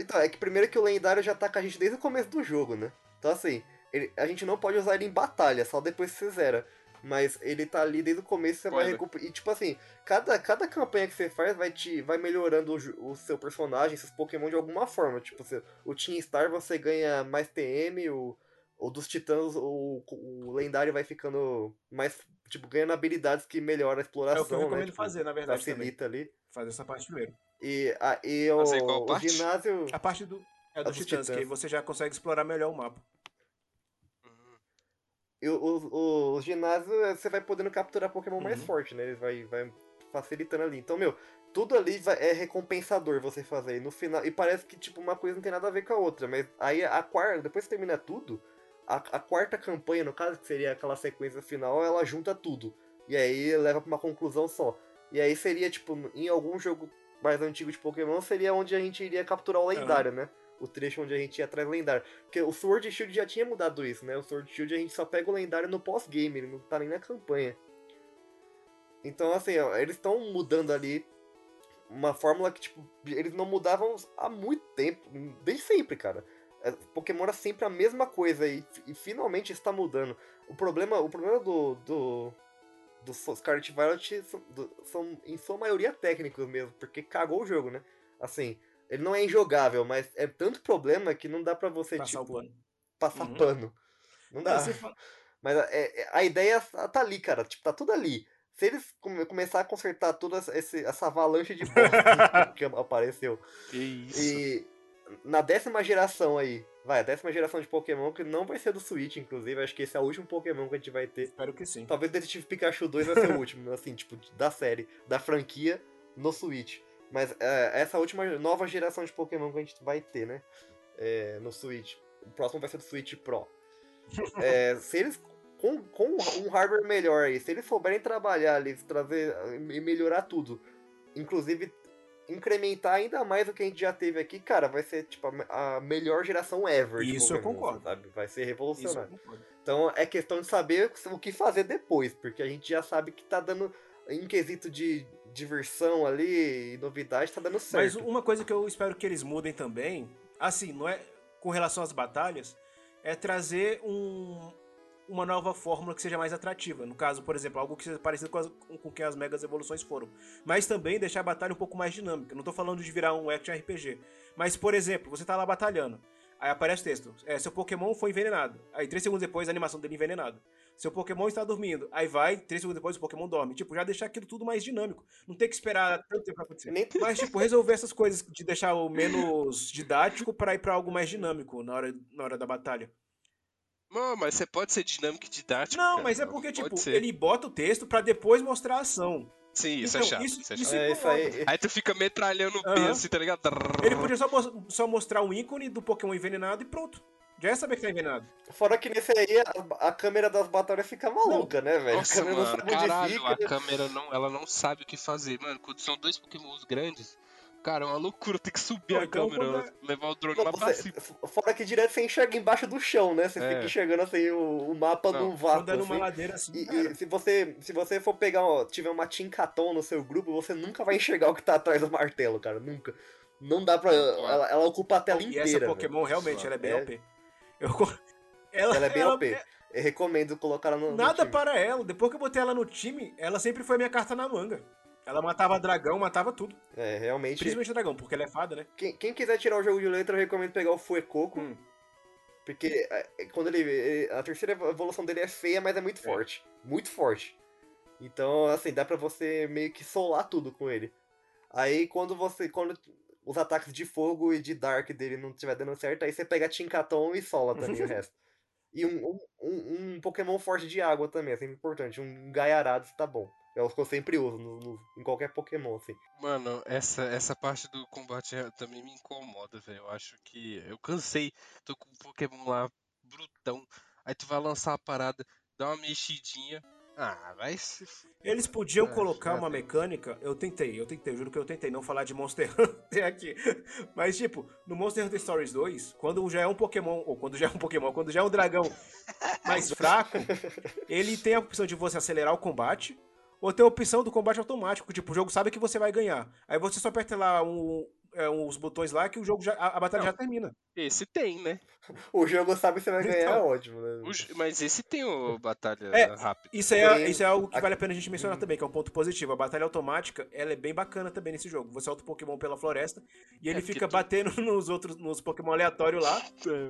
Então, é que primeiro que o lendário já tá com a gente desde o começo do jogo, né? Então assim, ele- a gente não pode usar ele em batalha, só depois que você zera. Mas ele tá ali desde o começo, você vai recuperar. E tipo assim, cada, cada campanha que você faz vai te vai melhorando o, o seu personagem, seus Pokémon de alguma forma. Tipo, você, o Team Star você ganha mais TM, o, o dos Titãs, o, o lendário vai ficando mais. Tipo, ganhando habilidades que melhoram a É exploração. o que eu né? recomendo Tipo, fazer, na verdade, também. Facilita ali. Fazer essa parte primeiro. E, a, e o, o ginásio. A parte do, é dos dos titãs, que aí titãs. você já consegue explorar melhor o mapa. O, o, o ginásio, eh, você vai podendo capturar Pokémon mais Uhum. forte, né? Ele vai, vai facilitando ali. Então, meu, tudo ali é recompensador você fazer. E no final. E parece que, tipo, uma coisa não tem nada a ver com a outra. Mas aí a quarta, depois que termina tudo, a, a quarta campanha, no caso, que seria aquela sequência final, ela junta tudo. E aí leva pra uma conclusão só. E aí seria, tipo, em algum jogo mais antigo de Pokémon, seria onde a gente iria capturar o lendário, né? O trecho onde a gente ia atrás do lendário. Porque o Sword Shield já tinha mudado isso, né? O Sword Shield a gente só pega o lendário no pós-game, ele não tá nem na campanha. Então, assim, ó, eles estão mudando ali uma fórmula que, tipo, eles não mudavam há muito tempo, desde sempre, cara. É, Pokémon era sempre a mesma coisa e, e finalmente está mudando. O problema, o problema do, do, do Scarlet Violet são, do- são, em sua maioria, técnicos mesmo, porque cagou o jogo, né? Assim, ele não é injogável, mas é tanto problema que não dá pra você, Passar o tipo, pano. passar Uhum. pano. Não dá. Fala- Mas é- é- a ideia tá ali, cara. Tipo, tá tudo ali. Se eles come- começar a consertar toda essa, essa avalanche de bosta que apareceu. Que isso. E na décima geração aí, vai, a décima geração de Pokémon, que não vai ser do Switch, inclusive, acho que esse é o último Pokémon que a gente vai ter. Espero que sim. Talvez Detetive Pikachu 2 vai ser o último, assim, tipo, da série, da franquia no Switch. Mas é, essa última nova geração de Pokémon que a gente vai ter, né? É, no Switch. O próximo vai ser do Switch Pro. É, se eles. Com, com um hardware melhor aí, se eles souberem trabalhar ali, trazer e melhorar tudo, inclusive incrementar ainda mais o que a gente já teve aqui, cara, vai ser tipo a, me- a melhor geração ever. de Isso eu concordo. Sabe? Vai ser revolucionário. Então é questão de saber o que fazer depois, porque a gente já sabe que tá dando, em quesito de diversão ali e novidade, tá dando Mas certo. uma coisa que eu espero que eles mudem também, assim, não é com relação às batalhas, é trazer um, uma nova fórmula que seja mais atrativa. No caso, por exemplo, algo que seja parecido com, as, com que as megas evoluções foram. Mas também deixar a batalha um pouco mais dinâmica. Não tô falando de virar um action RPG. Mas, por exemplo, você tá lá batalhando. Aí aparece o texto. É, seu Pokémon foi envenenado. Aí, três segundos depois, a animação dele envenenado. Seu Pokémon está dormindo. Aí vai, três segundos depois, o Pokémon dorme. Tipo, já deixar aquilo tudo mais dinâmico. Não ter que esperar tanto tempo pra acontecer. Nem- Mas, tipo, resolver essas coisas de deixar o menos didático pra ir pra algo mais dinâmico na hora, na hora da batalha. Não, mas você pode ser dinâmico e didático. Não, cara. mas é porque, Pode tipo, ser. ele bota o texto pra depois mostrar a ação. Sim, isso Então, é chato. isso- Isso, é isso chato. É isso aí. Aí tu fica metralhando o Aham. peso, assim, tá ligado? Ele podia só, só mostrar um ícone do Pokémon envenenado e pronto. Já é saber que tá envenenado. Fora que nesse aí a, a câmera das batalhas fica maluca, né, velho? a câmera não mano, sabe onde caralho, a câmera não, ela não sabe o que fazer. Mano, quando são dois pokémons grandes, cara, é uma loucura, tem que subir Não, a então, câmera, quando levar o drone Não, lá pra você- cima. fora que direto você enxerga embaixo do chão, né? Você É. fica enxergando assim o, o mapa Não, num vácuo. Andando numa assim. ladeira assim. E, cara. e se você se você for pegar, ó, tiver uma Tinkaton no seu grupo, você nunca vai enxergar o que tá atrás do martelo, cara. Nunca. Não dá pra. Ela, ela ocupa a tela E inteira. essa velho. Pokémon, realmente, ela é bem É. OP. Eu, ela, Ela é bem ela- OP. Eu recomendo colocar ela no. no Nada time. para ela. Depois que eu botei ela no time, ela sempre foi a minha carta na manga. Ela matava dragão, matava tudo. É, realmente. Principalmente dragão, porque ela é fada, né? Quem, quem quiser tirar o jogo de letra, eu recomendo pegar o Fuecoco. Hum. Porque é, é, quando ele, ele- A terceira evolução dele é feia, mas é muito forte. Muito forte. Então, assim, dá pra você meio que solar tudo com ele. Aí quando você. Quando os ataques de fogo e de Dark dele não estiver dando certo, aí você pega Tinkaton e sola também o resto. E um, um, um, Pokémon forte de água também, é sempre importante. Um Gaiarados tá bom. É os que eu sempre uso no- no- em qualquer Pokémon, assim. Mano, essa, essa parte do combate também me incomoda, velho. Eu acho que. Eu cansei. Tô com um Pokémon lá, brutão. Aí tu vai lançar a parada, dá uma mexidinha. Ah, vai se. Eles podiam É, colocar uma mecânica. Eu tentei, eu tentei, eu juro que eu tentei não falar de Monster Hunter aqui. Mas, tipo, no Monster Hunter Stories 2, quando já é um Pokémon, ou quando já é um Pokémon, quando já é um dragão mais fraco, ele tem a opção de você acelerar o combate, ou tem a opção do combate automático. Tipo, o jogo sabe que você vai ganhar. Aí você só aperta lá um, é, uns botões lá que o jogo já. A, a batalha Não. já termina. Esse tem, né? O jogo sabe que você vai ganhar, Então. é ótimo, né? O mas esse tem o Batalha É, Rápida. Isso é, Tem- isso é algo que a- vale a pena a gente mencionar também, que é um ponto positivo. A batalha automática, ela é bem bacana também nesse jogo. Você solta o Pokémon pela floresta e ele porque fica tu- batendo nos outros, nos Pokémon aleatórios lá.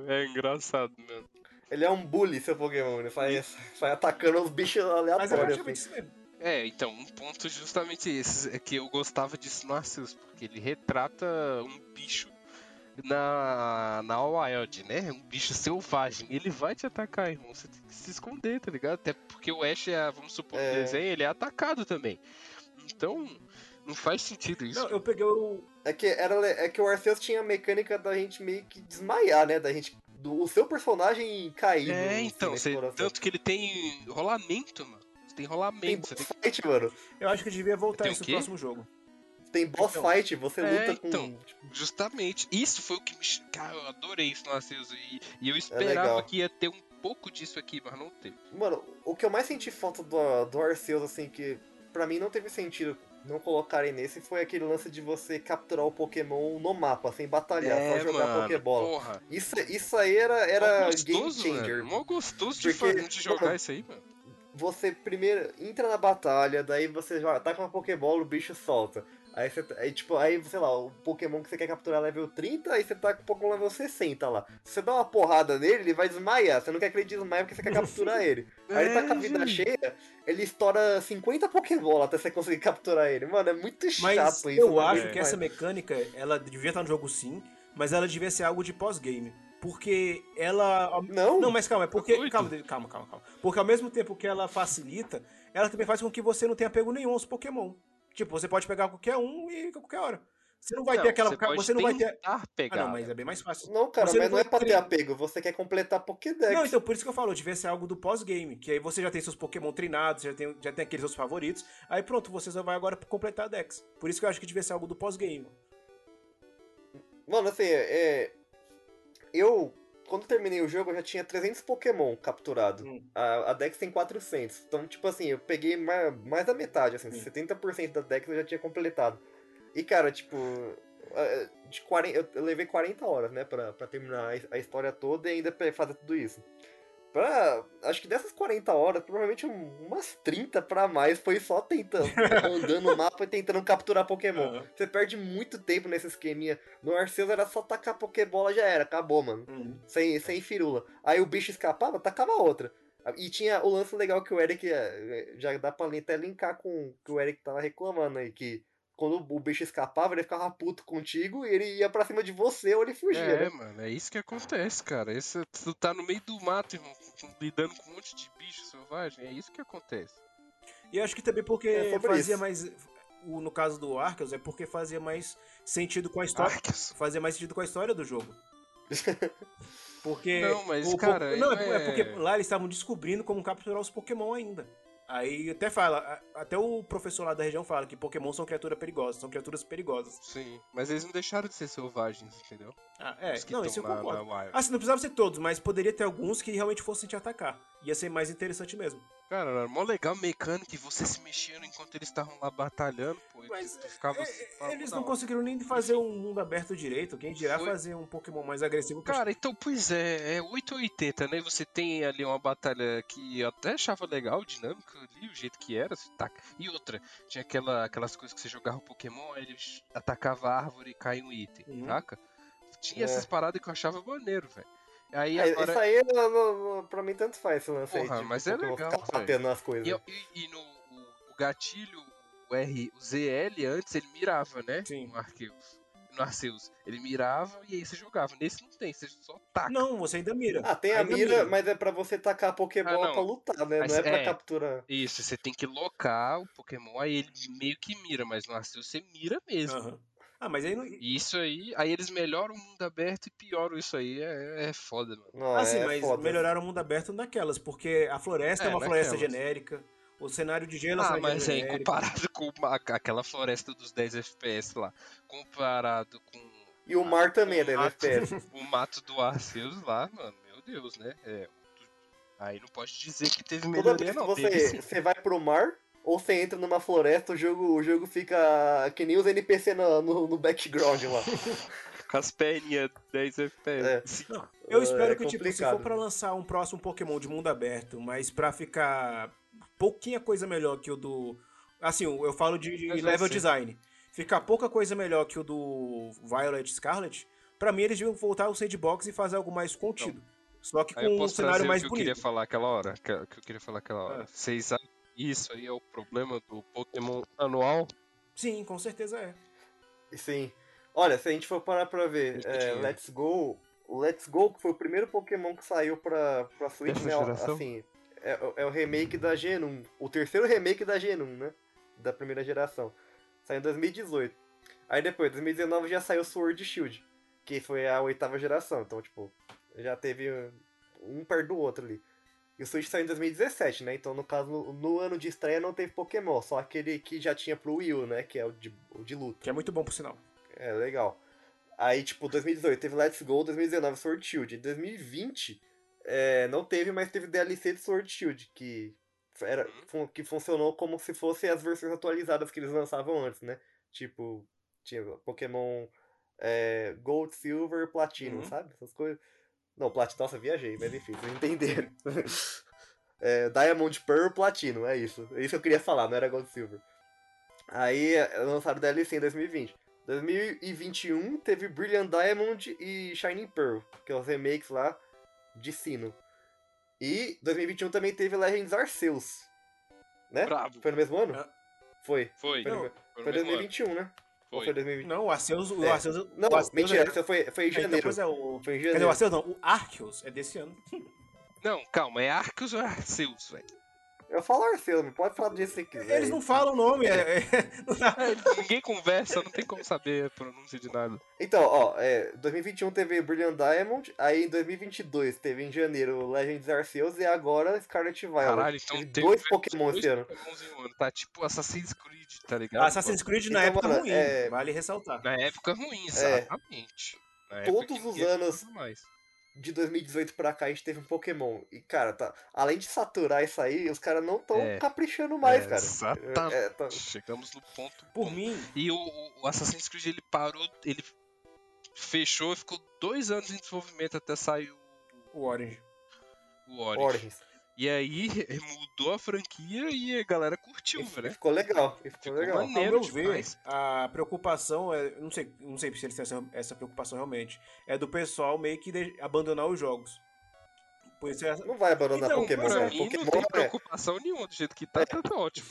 É, é engraçado mesmo. Ele é um bully, seu Pokémon. Ele sai, sai atacando os bichos Mas é aleatórios. praticamente assim. isso mesmo. É, então, um ponto justamente esse, é que eu gostava disso no Arceus, porque ele retrata um bicho na, na Wild, né? Um bicho selvagem. Ele vai te atacar, irmão. Você tem que se esconder, tá ligado? Até porque o Ash, é, vamos supor, É. no desenho, ele é atacado também. Então, não faz sentido isso. Não, eu peguei o. É que, era, é que o Arceus tinha a mecânica da gente meio que desmaiar, né? Da gente. Do, o seu personagem cair. é, no- então, você- tanto que ele tem rolamento, mano. Tem Tem rolamento. Você boss tem... fight, mano. Eu acho que devia voltar Tem isso no próximo jogo. Tem boss Então. fight, você É, luta com. então. Justamente. Isso foi o que me. Cara, eu adorei isso no Arceus. E, e eu É esperava que ia ter um pouco disso aqui, mas não teve. Mano, o que eu mais senti falta do, do Arceus, assim, que pra mim não teve sentido não colocarem nesse, foi aquele lance de você capturar o Pokémon no mapa, sem batalhar, só jogar É, mano, Pokébola. Porra. Isso, isso aí era, era Mó game gostoso, changer. Mano. Mó gostoso de, Porque, de jogar mano, isso aí, mano. Você primeiro entra na batalha, daí você joga, ataca uma Pokébola, o bicho solta. Aí você, aí, tipo, aí, sei lá, o Pokémon que você quer capturar é level 30, aí você tá com o Pokémon level 60 lá. Se você dá uma porrada nele, ele vai desmaiar. Você não quer que ele desmaie porque você quer capturar ele. Aí ele tá com a vida cheia, ele estoura 50 Pokébola até você conseguir capturar ele. Mano, é muito Mas chato isso. eu né? acho É. que essa mecânica, ela devia estar no jogo sim, mas ela devia ser algo de pós-game. Porque ela. Não, Não, mas calma, é porque. Calma, calma, calma, calma. Porque ao mesmo tempo que ela facilita, ela também faz com que você não tenha apego nenhum aos Pokémon. Tipo, você pode pegar qualquer um e a qualquer hora. Você não vai Não, ter aquela. você, pode Você não vai ter. pegar. Ah, não, mas é bem mais fácil. não, cara, Você mas não não é pra ter ter- apego, você quer completar Pokédex. Não, então por isso que eu falo, devia ser algo do pós-game. Que aí você já tem seus Pokémon treinados, já tem, já tem aqueles seus favoritos. Aí pronto, você só vai agora completar a Dex. Por isso que eu acho que devia ser algo do pós-game. Mano, assim, é. Eu, quando terminei o jogo, eu já tinha 300 Pokémon capturado. Hum. A, a Dex tem 400. Então, tipo assim, eu peguei mais, mais da metade, assim, Hum. 70% da Dex eu já tinha completado. E, cara, tipo. De 40, eu, levei 40 horas, né, pra, pra terminar a, a história toda e ainda fazer tudo isso. Pra, acho que dessas 40 horas, provavelmente um- umas 30 pra mais foi só tentando, andando no mapa e tentando capturar Pokémon. Aham. Você perde muito tempo nesse esqueminha. No Arceus era só tacar Pokébola já era, acabou, mano. Uhum. Sem, sem firula. Aí o bicho escapava, tacava outra. E tinha o lance legal que o Eric. eh, Já dá pra até linkar com o que o Eric tava reclamando aí, que quando o bicho escapava, ele ficava puto contigo e ele ia pra cima de você ou ele fugia, É, né? mano, é isso que acontece, cara. Esse, tu tá no meio do mato, irmão, lidando com um monte de bicho selvagem. É isso que acontece. E eu acho que também porque É fazia isso. mais. o- No caso do Arceus, é porque fazia mais sentido com a história. Arceus. Fazia mais sentido com a história do jogo. Porque. Não, mas, o cara, Não, não é, é porque é- lá eles estavam descobrindo como capturar os Pokémon ainda. Aí até fala, até o professor lá da região fala que Pokémon são criaturas perigosas, são criaturas perigosas. Sim, mas eles não deixaram de ser selvagens, entendeu? Ah, é, não, isso eu na- concordo. na Wild. Assim, não precisava ser todos, mas poderia ter alguns que realmente fossem te atacar. Ia ser mais interessante mesmo. Cara, era mó legal mecânica e você se mexendo enquanto eles estavam lá batalhando, pô. Mas tu, tu ficava. É, ficava eles da não hora. conseguiram nem fazer um mundo aberto direito. Quem dirá Foi. fazer um Pokémon mais agressivo que Cara, então, pois é, é 880, né? Você tem ali uma batalha que eu até achava legal, dinâmica ali, o jeito que era, taca. E outra, tinha aquela, aquelas coisas que você jogava o Pokémon, aí ele atacava a árvore e caía um item, Uhum. saca? Tinha É. essas paradas que eu achava maneiro, velho. Aí É, agora. Isso aí, não- não- não- pra mim, tanto faz esse lance Porra, aí. de mas é legal, batendo nas coisas. E, e- e no o, o gatilho, o R, o ZL antes ele mirava, né? Sim. No Arceus. no Arceus, ele mirava e aí você jogava. Nesse não tem, você só taca. Não, você ainda mira. Ah, tem a Ainda mira, mas é pra você tacar a Pokébola Ah, não. pra lutar, né? Mas não é pra é. capturar. Isso, você tem que locar o Pokémon, aí ele meio que mira, mas no Arceus você mira mesmo. Aham. Ah, mas aí não. Isso aí, aí eles melhoram o mundo aberto e pioram isso aí, é, é foda, mano. Não, Ah, sim, é mas foda. melhoraram o mundo aberto naquelas, porque a floresta é, É, uma floresta genérica, o cenário de gelo é Ah, mas é, genérico. comparado com uma- aquela floresta dos 10 FPS lá, comparado com E o mar também é o 10 mato, FPS. o mato do Arceus lá, mano, meu Deus, né? É, aí não pode dizer que teve Toda melhoria vez que não, teve você, sim. você vai pro mar, ou você entra numa floresta, o jogo, o jogo fica que nem os NPC no, no, no background lá. Com as perninhas 10 FPS. Não, eu É espero que, tipo, se for pra lançar um próximo Pokémon de mundo aberto, mas pra ficar pouquinha coisa melhor que o do. Assim, eu falo de, level ser. design. Ficar pouca coisa melhor que o do Violet Scarlet, pra mim eles deviam voltar ao sandbox e fazer algo mais contido. Só que com um cenário mais o que eu bonito. queria falar aquela hora, que, que eu queria falar aquela hora. Vocês acham que isso aí é o problema do Pokémon anual? Sim, com certeza é. Sim. Olha, se a gente for parar pra ver, é, Let's Go. O Let's Go que foi o primeiro Pokémon que saiu pra, pra Switch, né? geração? Assim, é, é o remake da Gen 1. O terceiro remake da Gen 1, né? Da primeira geração. Saiu em 2018. Aí depois, 2019 já saiu Sword e Shield, que foi a oitava geração. Então, tipo, já teve um perto do outro ali. E o Switch saiu em 2017, né? Então, no caso, no, no ano de estreia não teve Pokémon, só aquele que já tinha pro Wii U, né? Que é o de, o de luta. Que é muito bom por sinal. É, legal. Aí, tipo, 2018 teve Let's Go, 2019 Sword Shield. Em 2020, é, não teve, mas teve DLC de Sword Shield, que, era, fun- que funcionou como se fossem as versões atualizadas que eles lançavam antes, né? Tipo, tinha Pokémon é, Gold, Silver, Platinum, Uhum. sabe? Essas coisas. Não, Platinum, nossa, viajei, mas enfim, vocês entenderam. É, Diamond, Pearl, Platinum, é isso. É isso que eu queria falar, não era Gold, Silver. Aí é, lançaram DLC em 2020. 2021 teve Brilliant Diamond e Shining Pearl, que é os remakes lá de Sino. E 2021 também teve Legends Arceus. Né? Bravo. Foi no mesmo ano? Ah. Foi. Foi. Foi, no- Não, foi Foi no mesmo ano. 2021, né? Ou Foi. foi 2020? Não, o Arceus. O É. Arceus Não, o Arceus mentira, é- foi, foi em então, janeiro. pois é, o. Foi em Quer dizer, o janeiro. Arceus não, o Arceus é desse ano. Não, calma, é Arceus ou é Arceus, velho? Eu falo Arceus, mas pode falar do jeito que você quiser. Eles não falam o nome, é, é- É, ninguém conversa, não tem como saber a pronúncia de nada. Então, ó, é, 2021 teve Brilliant Diamond, aí em 2022 teve em janeiro Legends Arceus e agora Scarlet Violet. Caralho, então Teve teve dois Pokémon esse ano. Ano. Tá tipo Assassin's Creed, tá ligado? Assassin's Creed na Então, época mano, ruim, é- vale ressaltar. Na época ruim, exatamente. Na época Todos os anos-. De 2018 pra cá a gente teve um Pokémon. E, cara, tá, além de saturar isso aí, os caras não tão É. caprichando mais, É, cara. Exatamente. É, tá- Chegamos no ponto. Por bom. mim, E o, o Assassin's Creed ele parou, ele fechou e ficou dois anos em desenvolvimento até sair o, o Orange. o. Origins. E aí mudou a franquia e a galera curtiu, E né? ficou legal. ficou Ficou legal. Ao maneiro meu ver, a preocupação é. Não sei, não sei se eles têm essa, essa preocupação realmente. É do pessoal meio que de- abandonar os jogos. Por isso é. Não vai abandonar Então, Pokémon, pois Pra né? mim Pokémon não tem é, preocupação nenhuma, do jeito que tá, tá, tá ótimo.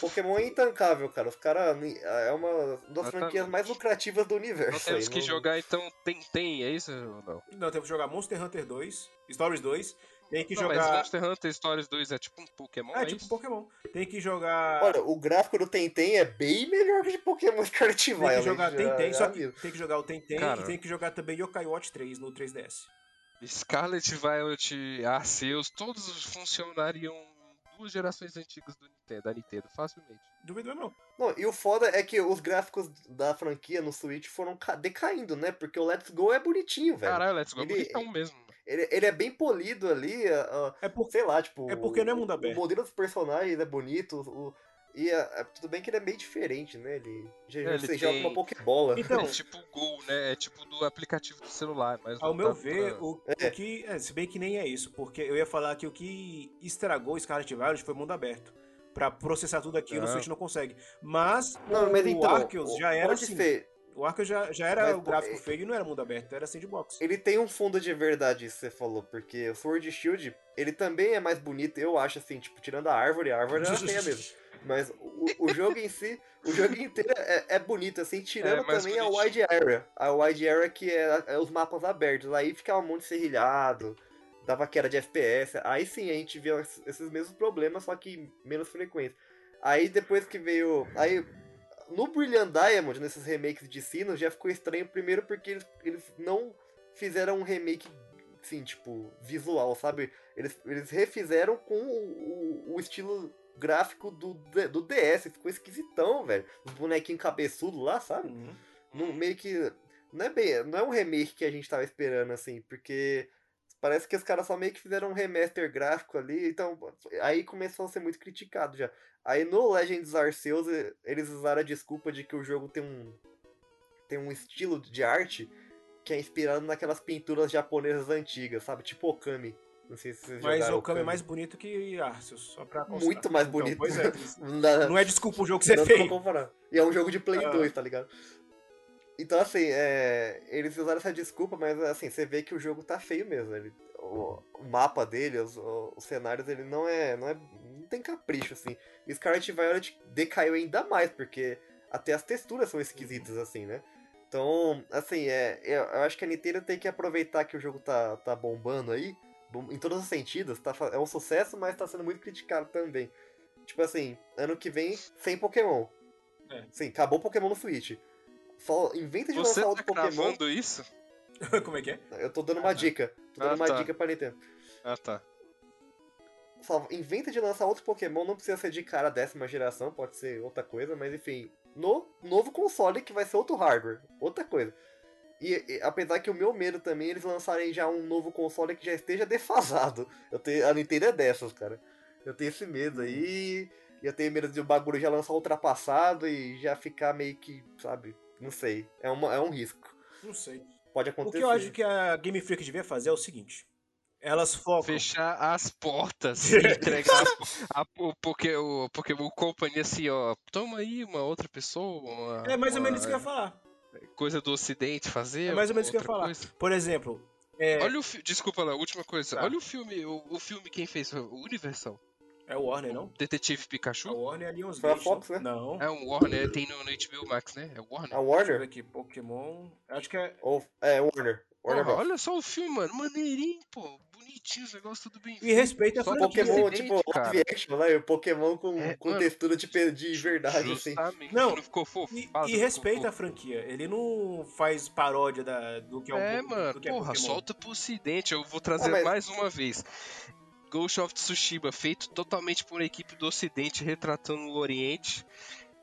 Pokémon é intancável, cara. Os caras. É uma das franquias mais lucrativas do universo. Não temos aí, que não- jogar então tem tem, é isso ou não? Não, temos que jogar Monster Hunter 2, Stories 2. Tem que Não, mas jogar. Monster Hunter Stories 2 é tipo um Pokémon, É é, tipo isso? Pokémon. Tem que jogar. Olha, o gráfico do Tentem é bem melhor que de Pokémon Scarlet tem Violet. que jogar Tentem, já só que tem que jogar o Tentem Cara. e tem que jogar também Yokai Watch 3 no 3DS. Scarlet Violet, Arceus, todos funcionariam duas gerações antigas do Nintendo, da Nintendo, facilmente. Duvido mesmo não. Não, e o foda é que os gráficos da franquia no Switch foram ca- decaindo, né? Porque o Let's Go é bonitinho, velho. Caralho, Let's Go é Ele- bonitão mesmo. Ele, ele é bem polido ali, a- É por... sei lá, tipo. É porque não é mundo o- aberto. O modelo dos personagens é bonito, o, e a- a- tudo bem que ele é meio diferente, né? Ele, já, É, ele você joga tem- uma Pokébola. Então, É tipo o Gol, né? É tipo do aplicativo do celular, mas Ao meu tá ver, pra- o, É. o que. é, se bem que nem é isso, porque eu ia falar que o que estragou Scarlet Violet foi mundo aberto. Pra processar tudo aquilo, o Não. Switch não consegue. Mas, Não, mas o então. Arceus já era assim. ser. O Arceus já, já era Mas, o gráfico é- feio e não era mundo aberto, era sandbox. Ele tem um fundo de verdade, isso que você falou, porque o Sword Shield, ele também é mais bonito, eu acho, assim, tipo, tirando a árvore, a árvore era feia mesmo. Mas o, o jogo em si, o jogo inteiro é, é bonito, assim, tirando É, também a bonitinho. wide area. A wide area que é, é os mapas abertos. Aí ficava um monte de serrilhado, dava queda de FPS. Aí sim a gente via es- esses mesmos problemas, só que menos frequentes. Aí depois que veio. Aí. No Brilliant Diamond, nesses remakes de Sino, já ficou estranho primeiro porque eles, eles não fizeram um remake, assim, tipo, visual, sabe? Eles, eles refizeram com o, o- o estilo gráfico do, do DS, ficou esquisitão, velho. Os bonequinhos cabeçudos lá, sabe? Uhum. Não, meio que. Não é bem. Não é um remake que a gente tava esperando, assim, porque. Parece que os caras só meio que fizeram um remaster gráfico ali, então. Aí começou a ser muito criticado já. Aí no Legends Arceus eles usaram a desculpa de que o jogo tem um. tem um estilo de arte que é inspirado naquelas pinturas japonesas antigas, sabe? Tipo Okami. Não sei se vocês Mas o Kami é mais bonito que Arceus, só pra constar. Muito mais Então, bonito. pois é. Não é desculpa o jogo ser não feio. comparar. E é um jogo de Play Ah. 2, tá ligado? Então, assim, é, eles usaram essa desculpa, mas assim, você vê que o jogo tá feio mesmo. Ele, o, o mapa dele, os, os cenários, ele não é, não é. Não tem capricho, assim. E Scarlet Violet decaiu ainda mais, porque até as texturas são esquisitas, assim, né? Então, assim, é, eu, acho que a Nintendo tem que aproveitar que o jogo tá, tá bombando aí, em todos os sentidos. Tá, é um sucesso, mas tá sendo muito criticado também. Tipo assim, ano que vem, sem Pokémon. É. Sim, acabou o Pokémon no Switch. Só inventa de Você lançar tá outro Pokémon. gravando isso? Como é que é? Eu tô dando uma Ah, dica. Tô dando Ah, uma tá. dica pra Nintendo. Ah, tá. Só inventa de lançar outro Pokémon, não precisa ser de cara décima geração, pode ser outra coisa, mas enfim. No novo console que vai ser outro hardware, outra coisa. E, e apesar que o meu medo também é eles lançarem já um novo console que já esteja defasado. Eu tenho, a Nintendo é dessas, cara. Eu tenho esse medo aí. E eu tenho medo de o bagulho já lançar ultrapassado e já ficar meio que, sabe? Não sei. É, uma, é um risco. Não sei. Pode O acontecer. que eu acho que a Game Freak devia fazer é o seguinte. Elas focam. Fechar as portas e entregar a, o, Poké, o Pokémon Company assim, ó. Toma aí uma outra pessoa. uma- É mais ou uma menos isso que eu ia falar. Coisa do ocidente fazer. É mais ou menos isso que eu ia falar. coisa. Por exemplo, é, Olha o fi... Desculpa lá, última coisa. Tá. Olha o filme, o, o filme quem fez, o Universal. é o Warner, não? Detetive Pikachu. Warner é a Lionsgate. Foi a Fox, não? né? Não. É um Warner, tem no, no HBO Max, né? É o Warner. A Deixa eu ver Warner? aqui, Pokémon. Acho que é. Ou, é, Warner. Porra, Bros. olha só o filme, mano. Maneirinho, pô. Bonitinho, os negócios tudo bem. E respeita a Só. Pokémon, tipo, live action, né? O Pokémon com, É, com mano, textura de, de verdade, assim. Não, Não ficou fofo? E, e respeita a franquia. Ele não faz paródia da, do que é, um É, po- mano, do que é porra, Pokémon. solta pro ocidente. Eu vou trazer Ah, mas- mais uma vez. Ghost of Tsushima, feito totalmente por uma equipe do ocidente, retratando o oriente.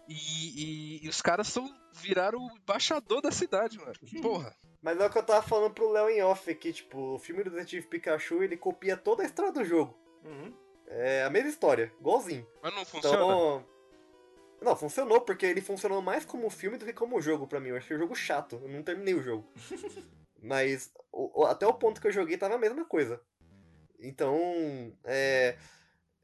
E, e- e os caras são, viraram o embaixador da cidade, mano. Porra. Mas é o que eu tava falando pro Léo em off aqui, tipo, o filme do Detetive Pikachu, ele copia toda a história do jogo. Uhum. É a mesma história, igualzinho. Mas não funciona. Então. Não, funcionou, porque ele funcionou mais como filme do que como jogo pra mim. Eu achei o jogo chato, eu não terminei o jogo. Mas o- até o ponto que eu joguei tava a mesma coisa. Então, é,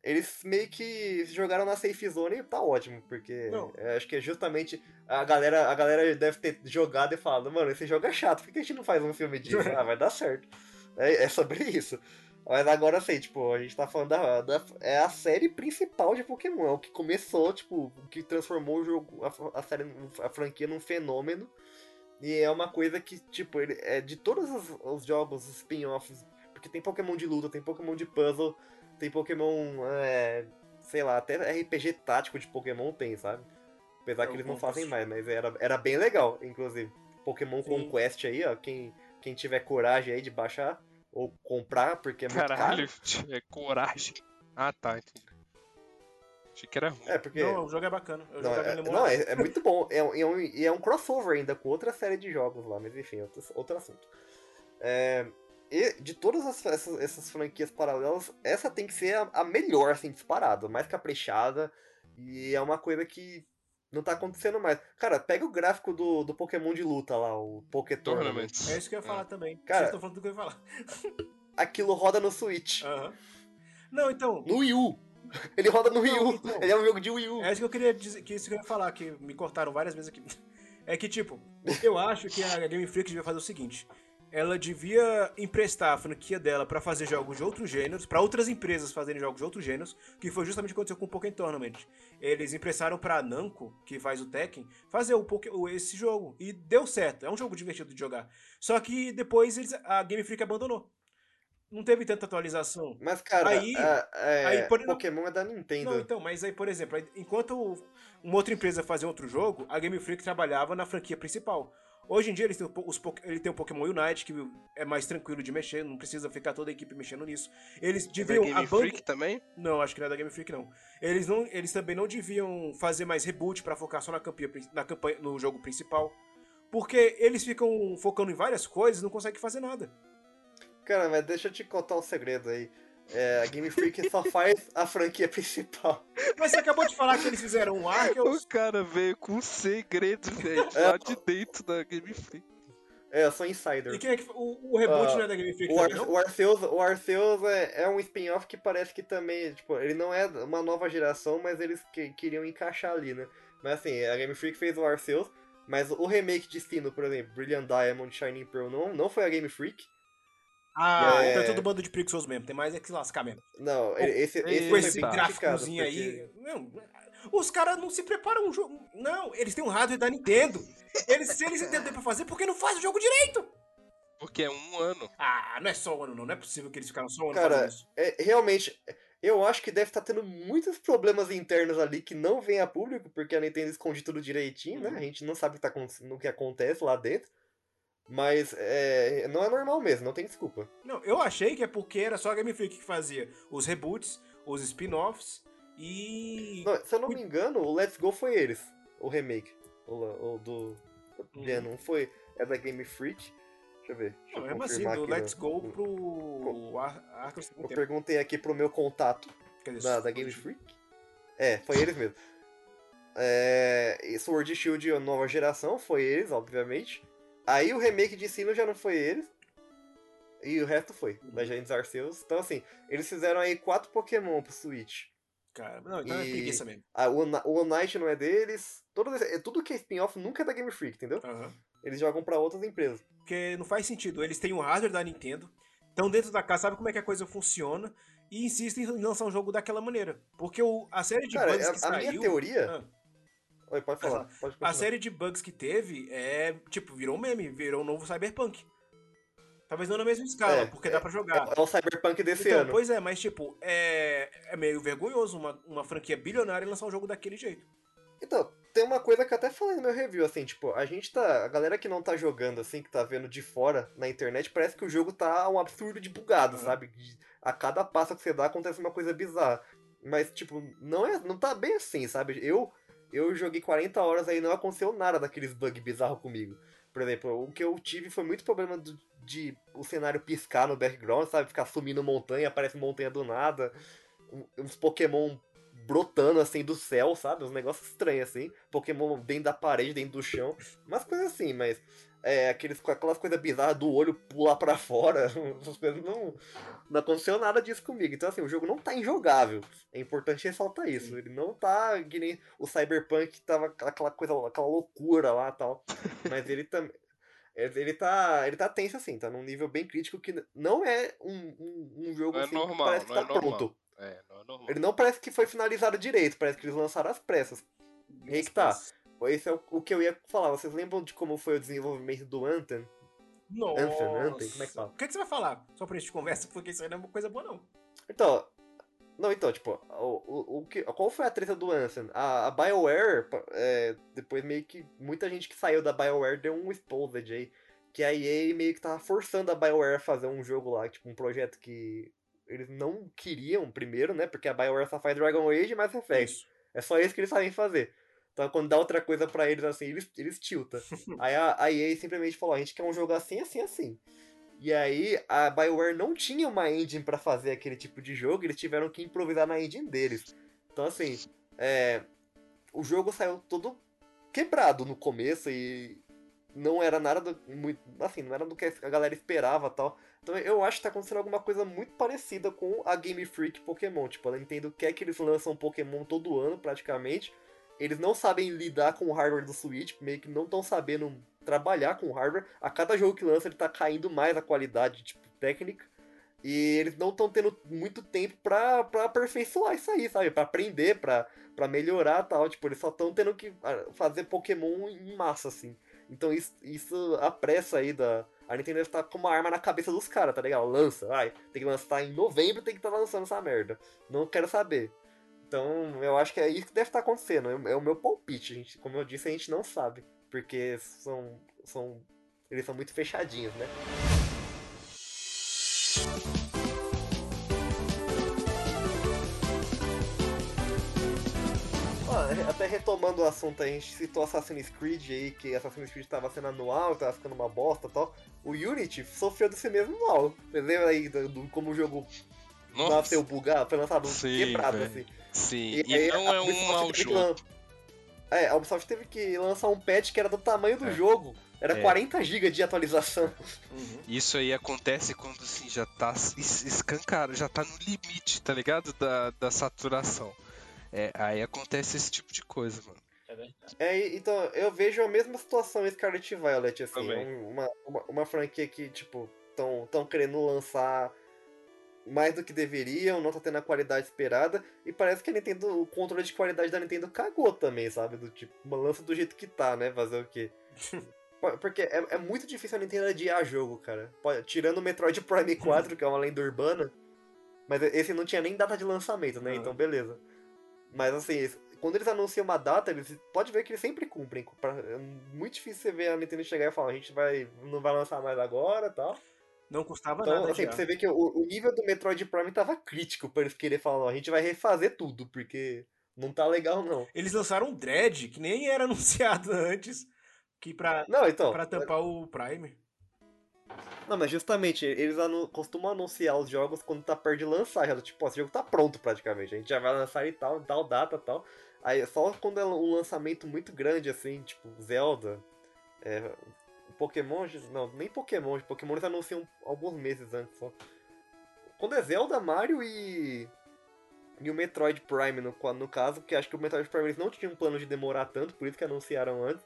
eles meio que jogaram na safe zone e tá ótimo, porque é, acho que é justamente a galera, a galera deve ter jogado e falado, mano, esse jogo é chato, por que a gente não faz um filme disso? ah, vai dar certo. É, é sobre isso. Mas agora assim, tipo, a gente tá falando da, da- É a série principal de Pokémon. É o que começou, tipo, o que transformou o jogo, a, a série, a franquia num fenômeno. E é uma coisa que, tipo, ele é de todos os, os jogos, os spin-offs. Porque tem Pokémon de luta, tem Pokémon de puzzle, tem Pokémon. É, sei lá, até RPG tático de Pokémon tem, sabe? Apesar É, que eles não fazem mais, mas era, era bem legal, inclusive. Pokémon Sim. Conquest aí, ó. Quem, quem tiver coragem aí de baixar ou comprar, porque é muito Caralho, caro. é coragem. Ah, tá, entendi. Achei que era ruim. É, porque. Não, o jogo é bacana. Eu Não, é, não, é, é muito bom. É, um- é um, e é um crossover ainda com outra série de jogos lá, mas enfim, outro, outro assunto. É, e de todas as- essas, essas franquias paralelas, essa tem que ser a, a melhor, assim, disparada, mais caprichada. E é uma coisa que não tá acontecendo mais. Cara, pega o gráfico do, do Pokémon de luta lá, o Poké Tournament. Tournaments. É isso que eu ia falar também. Cara- Vocês falando do que eu ia falar. Aquilo roda no Switch. Aham. Não, então. No Wii U. Ele roda no Wii Não, U. então. Ele é um jogo de Wii U. É isso que eu queria dizer, que isso que eu ia falar, que me cortaram várias vezes aqui. É que, tipo, eu acho que a Game Freak devia fazer o seguinte. Ela devia emprestar a franquia dela pra fazer jogos de outros gêneros, pra outras empresas fazerem jogos de outros gêneros, que foi justamente o que aconteceu com o Pokémon Tournament. Eles emprestaram pra Namco, que faz o Tekken, fazer o Poké- esse jogo. E deu certo, é um jogo divertido de jogar. Só que depois eles- a Game Freak abandonou. Não teve tanta atualização. Mas, cara, Aí- a- é, aí, por- Pokémon é da Nintendo. Não, então, mas aí, por exemplo, enquanto uma outra empresa fazia outro jogo, a Game Freak trabalhava na franquia principal. Hoje em dia eles têm o, po- os, ele tem o Pokémon Unite, que é mais tranquilo de mexer, não precisa ficar toda a equipe mexendo nisso. Eles Da deviam. Game a Bang- Freak também? Não, acho que não é da Game Freak, não. Eles, não, eles também não deviam fazer mais reboot pra focar só na campanha, na campanha, no jogo principal. Porque eles ficam focando em várias coisas e não conseguem fazer nada. Cara, mas deixa eu te contar um segredo aí. É, a Game Freak só faz a franquia principal. Mas você acabou de falar que eles fizeram um Arceus. O cara veio com um segredo, velho, É. lá de dentro da Game Freak. É, eu sou insider. E quem é que. O, o reboot Ah, não é da Game Freak O, Ar não? o Arceus, o Arceus é, é um spin-off que parece que também, tipo, ele não é uma nova geração, mas eles que- queriam encaixar ali, né? Mas assim, a Game Freak fez o Arceus, mas o remake de Sino, por exemplo, Brilliant Diamond, Shining Pearl, não, não foi a Game Freak. Ah, É. então é todo bando de preguiçosos mesmo. Tem mais é que se lascar mesmo. Não, ele- esse, esse com esse gráficozinho aí. Não, os caras não se preparam um jogo. Não, eles têm um hardware da Nintendo. Eles, se eles entenderem pra fazer, por que não faz o jogo direito? Porque é um ano. Ah, não é só um ano, não. Não é possível que eles ficaram só um ano Cara, fazendo isso. É, realmente, eu acho que deve estar tendo muitos problemas internos ali que não vem a público, porque a Nintendo esconde tudo direitinho, né? A gente não sabe o que, tá, no que acontece lá dentro. Mas é, não é normal mesmo, não tem desculpa. Não, eu achei que é porque era só a Game Freak que fazia os reboots, os spin-offs e. Não, se eu não me engano, o Let's Go foi eles, o remake. O, o do. É, não foi. É da Game Freak. Deixa eu ver. Deixa Não, eu mesmo assim, do Let's no- Go no- pro Ar Eu Tempo. perguntei aqui pro meu contato dizer, da, da Game Freak. É, foi eles mesmo. É, Sword Shield nova geração, foi eles, obviamente. Aí o remake de Sino já não foi eles. E o resto foi, Legends Arceus. Então assim, eles fizeram aí quatro Pokémon pro Switch. Cara, não, então é E- preguiça mesmo. Ah, o, o Night não é deles. Todo, é, tudo que é spin-off nunca é da Game Freak, entendeu? Aham. Eles jogam pra outras empresas. Porque não faz sentido. Eles têm um hardware da Nintendo, estão dentro da casa, sabe como é que a coisa funciona e insistem em lançar um jogo daquela maneira. Porque o, a série de Cara, bugs a- que a saiu. minha teoria- Ah, Oi, pode falar. Pode a série de bugs que teve é, tipo, virou um meme, virou um novo Cyberpunk. Talvez não na mesma escala, É, porque dá pra jogar. É o Cyberpunk desse Então, ano. pois é, mas tipo, é, é meio vergonhoso uma, uma franquia bilionária lançar um jogo daquele jeito. Então, tem uma coisa que eu até falei no meu review, assim, tipo, a gente tá. A galera que não tá jogando, assim, que tá vendo de fora na internet, parece que o jogo tá um absurdo de bugado, Aham. sabe? A cada passo que você dá acontece uma coisa bizarra. Mas, tipo, não é. Não tá bem assim, sabe? Eu. Eu joguei 40 horas aí e não aconteceu nada daqueles bugs bizarros comigo. Por exemplo, o que eu tive foi muito problema do- de o cenário piscar no background, sabe? Ficar sumindo montanha, aparece montanha do nada. Uns Pokémon brotando assim do céu, sabe? Uns negócios estranhos assim. Pokémon dentro da parede, dentro do chão. Umas coisas assim, mas. É, aqueles, aquelas coisas bizarras do olho pular pra fora. Essas coisas não. Não aconteceu nada disso comigo. Então, assim, o jogo não tá injogável. É importante ressaltar isso. Ele não tá que nem o Cyberpunk tava aquela coisa, aquela loucura lá e tal. Mas ele também. Ele tá. Ele tá tenso assim, tá num nível bem crítico que não é um, um, um jogo é assim, normal, que parece que não tá é normal. pronto. É, não é normal. Ele não parece que foi finalizado direito, parece que eles lançaram às pressas. E aí que tá. Esse é o, o que eu ia falar. Vocês lembram de como foi o desenvolvimento do Anthem? Nossa. Anthem, Anthem, como é que fala? O que, que você vai falar? Só pra gente conversa, porque isso aí não é uma coisa boa, não. Então. Não, então, tipo, o, o, o que, qual foi a treta do Anthem? A, a BioWare, é, depois meio que muita gente que saiu da BioWare deu um exposed aí. Que a EA meio que tava forçando a BioWare a fazer um jogo lá, tipo, um projeto que eles não queriam primeiro, né? Porque a BioWare só faz Dragon Age e Mass Effect. Isso. É só isso que eles sabem fazer. Então quando dá outra coisa pra eles assim, eles, eles tiltam. aí a, a EA simplesmente falou, a gente quer um jogo assim, assim, assim. E aí a BioWare não tinha uma engine pra fazer aquele tipo de jogo, eles tiveram que improvisar na engine deles. Então assim, é, o jogo saiu todo quebrado no começo e não era nada do, muito, assim, não era do que a galera esperava tal. Então eu acho que tá acontecendo alguma coisa muito parecida com a Game Freak Pokémon. Tipo, a Nintendo quer que eles lançam Pokémon todo ano, praticamente. Eles não sabem lidar com o hardware do Switch, meio que não estão sabendo trabalhar com hardware. A cada jogo que lança, ele tá caindo mais a qualidade, tipo, técnica. E eles não estão tendo muito tempo pra aperfeiçoar isso aí, sabe? Pra aprender, pra melhorar tal. Tipo, eles só estão tendo que ah, fazer Pokémon em massa, assim. Então isso, isso a pressa aí da. A Nintendo está com uma arma na cabeça dos caras, tá ligado? Lança, vai. Tem que lançar em novembro, tem que estar tá lançando essa merda. Não quero saber. Então, eu acho que é isso que deve estar tá acontecendo. É, é o meu palpite. gente, como eu disse, a gente não sabe. Porque são. são eles são muito fechadinhos, né? até retomando o assunto, a gente citou Assassin's Creed aí, que Assassin's Creed tava sendo anual, tava ficando uma bosta e tal. O Unity sofreu desse mesmo mal. Você lembra aí do, do como o jogo Nossa. nasceu bugado, foi lançado Sim, quebrado véio. assim. Sim, e, e não é um mau jogo. É, a Ubisoft teve que lançar um patch que era do tamanho do é. jogo. Era é. 40 GB de atualização. Uhum. Isso aí acontece quando assim já tá escancado, já tá no limite, tá ligado? Da, da saturação. É, aí acontece esse tipo de coisa, mano. É, é então, eu vejo a mesma situação em Scarlet Violet, assim, uma, uma, uma, franquia que, tipo, tão, tão querendo lançar mais do que deveriam, não tá tendo a qualidade esperada, e parece que a Nintendo, o controle de qualidade da Nintendo cagou também, sabe? Do tipo, uma lança do jeito que tá, né? Fazer o quê? Porque é, é muito difícil a Nintendo adiar jogo, cara. Tirando o Metroid Prime 4, que é uma lenda urbana, mas esse não tinha nem data de lançamento, né? Então, beleza. Mas assim, quando eles anunciam uma data, eles pode ver que eles sempre cumprem. É muito difícil você ver a Nintendo chegar e falar, a gente vai, não vai lançar mais agora tal. Não custava então, nada. Assim, você vê que o, o, nível do Metroid Prime tava crítico pra eles querer falar, a gente vai refazer tudo, porque não tá legal, não. Eles lançaram um Dread, que nem era anunciado antes, que pra, não, então, pra tampar o Prime. Não, mas justamente, eles anu costumam anunciar os jogos quando tá perto de lançar. Já, tipo, esse jogo tá pronto praticamente. A gente já vai lançar e tal, tal data tal. Aí só quando é um lançamento muito grande, assim, tipo, Zelda, é, Pokémon, não, nem Pokémon, Pokémon eles anunciam alguns meses antes só. Quando é Zelda, Mario e. E o Metroid Prime, no, no caso, porque acho que o Metroid Prime eles não tinham um plano de demorar tanto, por isso que anunciaram antes.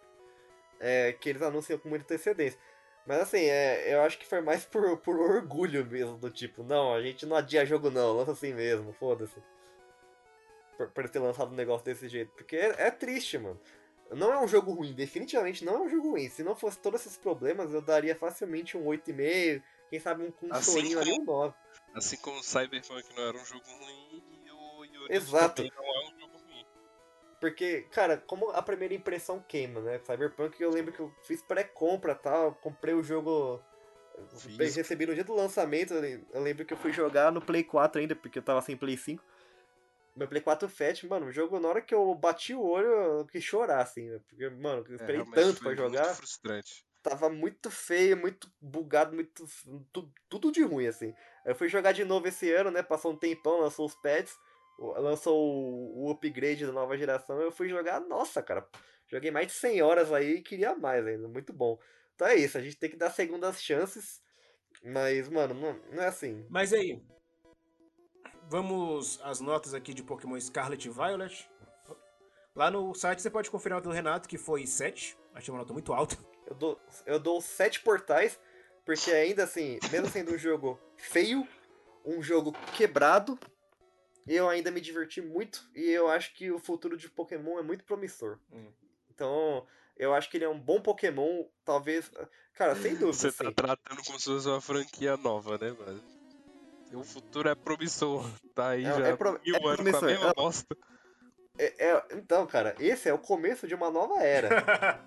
É, que eles anunciam com muita antecedência. Mas assim, é, eu acho que foi mais por, por orgulho mesmo, do tipo, não, a gente não adia jogo não, lança assim mesmo, foda-se. Por, por ter lançado um negócio desse jeito. Porque é, é, triste, mano. Não é um jogo ruim, definitivamente não é um jogo ruim. Se não fosse todos esses problemas, eu daria facilmente um 8,5, quem sabe um, um assim chorinho ali, um 9. Assim como o Cyberpunk não era um jogo ruim, e o, o Exato. não é um jogo porque, cara, como a primeira impressão queima, né? Cyberpunk, eu lembro que eu fiz pré-compra tal, comprei o jogo. Fiz. Recebi no dia do lançamento, eu lembro que eu fui jogar no Play 4 ainda, porque eu tava sem Play 5. Meu Play 4 Fat, mano, o jogo, na hora que eu bati o olho, eu quis chorar, assim, né? Porque, mano, eu é, esperei é, tanto pra jogar. Muito frustrante. Tava muito feio, muito bugado, muito. Tudo, tudo de ruim, assim. Eu fui jogar de novo esse ano, né? Passou um tempão, lançou os pads lançou o, o upgrade da nova geração, eu fui jogar, nossa, cara, joguei mais de 100 horas aí e queria mais ainda, muito bom. Então é isso, a gente tem que dar segundas chances, mas, mano, não, não é assim. Mas aí, vamos às notas aqui de Pokémon Scarlet e Violet. Lá no site você pode conferir a nota do Renato, que foi 7. Achei uma nota muito alta. Eu dou, eu dou 7 portais, porque ainda assim, mesmo sendo um jogo feio, um jogo quebrado, eu ainda me diverti muito e eu acho que o futuro de Pokémon é muito promissor. Hum. Então, eu acho que ele é um bom Pokémon, talvez. Cara, sem dúvida. Você tá tratando como se fosse uma franquia nova, né, mano? O futuro é promissor. Tá aí é, já é pro, mil é anos promissor. com a mesma é, bosta. É, é, então, cara, esse é o começo de uma nova era.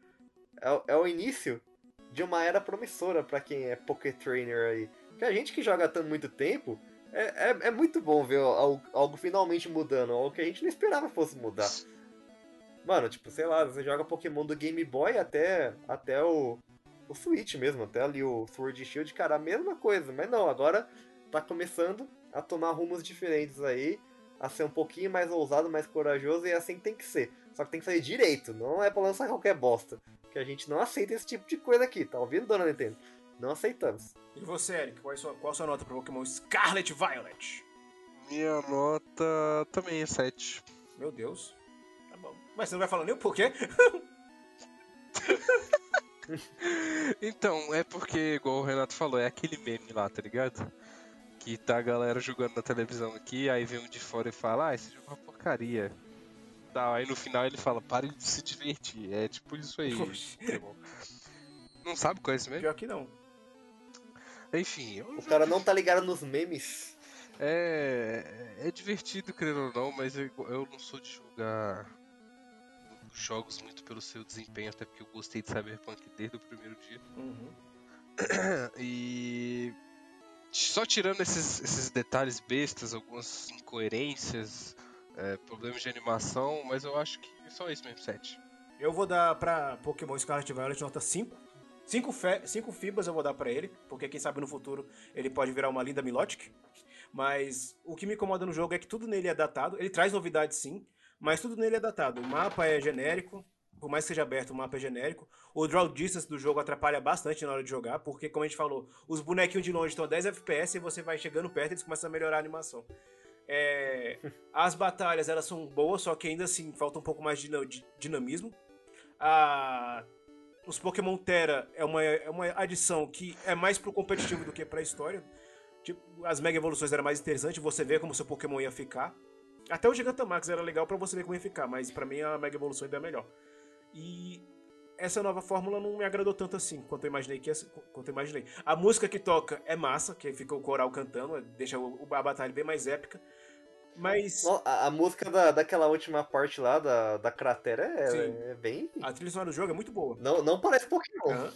é, é o início de uma era promissora para quem é Poké Trainer aí. Que a gente que joga tanto muito tempo é, é, é, muito bom ver algo, algo, finalmente mudando, algo que a gente não esperava fosse mudar. Mano, tipo, sei lá, você joga Pokémon do Game Boy até, até o, o Switch mesmo, até ali o Sword Shield, cara, a mesma coisa. Mas não, agora tá começando a tomar rumos diferentes aí, a ser um pouquinho mais ousado, mais corajoso, e é assim que tem que ser. Só que tem que sair direito, não é pra lançar qualquer bosta. Que a gente não aceita esse tipo de coisa aqui, tá ouvindo, dona Nintendo? Não aceitamos. E você, Eric, qual é a sua, qual a sua nota para Pokémon Scarlet Violet? Minha nota também é 7. Meu Deus. Tá bom. Mas você não vai falar nem o porquê? Então, é porque, igual o Renato falou, é aquele meme lá, tá ligado? Que tá a galera jogando na televisão aqui, aí vem um de fora e fala, ah, esse jogo é uma porcaria. Tá, aí no final ele fala, pare de se divertir. É tipo isso aí. Não sabe qual é esse meme? Pior que não. Enfim, O cara não tá ligado nos memes. É, é divertido, querendo ou não, mas eu, eu não sou de julgar jogos muito pelo seu desempenho, até porque eu gostei de Cyberpunk desde o primeiro dia. Uhum. E só tirando esses, esses detalhes bestas, algumas incoerências, é, problemas de animação, mas eu acho que é só isso mesmo, 7. Eu vou dar pra Pokémon Scarlet Violet nota 5. 5 fe... cinco fibas eu vou dar pra ele, porque quem sabe no futuro ele pode virar uma linda Milotic. Mas o que me incomoda no jogo é que tudo nele é datado. Ele traz novidades sim, mas tudo nele é datado. O mapa é genérico, por mais que seja aberto, o mapa é genérico. O draw distance do jogo atrapalha bastante na hora de jogar, porque, como a gente falou, os bonequinhos de longe estão a 10 FPS e você vai chegando perto e eles começam a melhorar a animação. É, as batalhas elas são boas, só que ainda assim falta um pouco mais de dina- de dinamismo. A- os Pokémon Terra é uma, é uma adição que é mais pro competitivo do que pra história. Tipo, as Mega Evoluções era mais interessante, você ver como seu Pokémon ia ficar. Até o Gigantamax era legal pra você ver como ia ficar, mas pra mim a Mega Evolução ainda é melhor. E essa nova fórmula não me agradou tanto assim quanto eu imaginei que quanto eu imaginei. A música que toca é massa, que fica o coral cantando, deixa o- a batalha bem mais épica. Mas A, a música da, daquela última parte lá, da, da cratera, é, é bem. a trilha sonora do jogo é muito boa. Não, não parece Pokémon. Aham.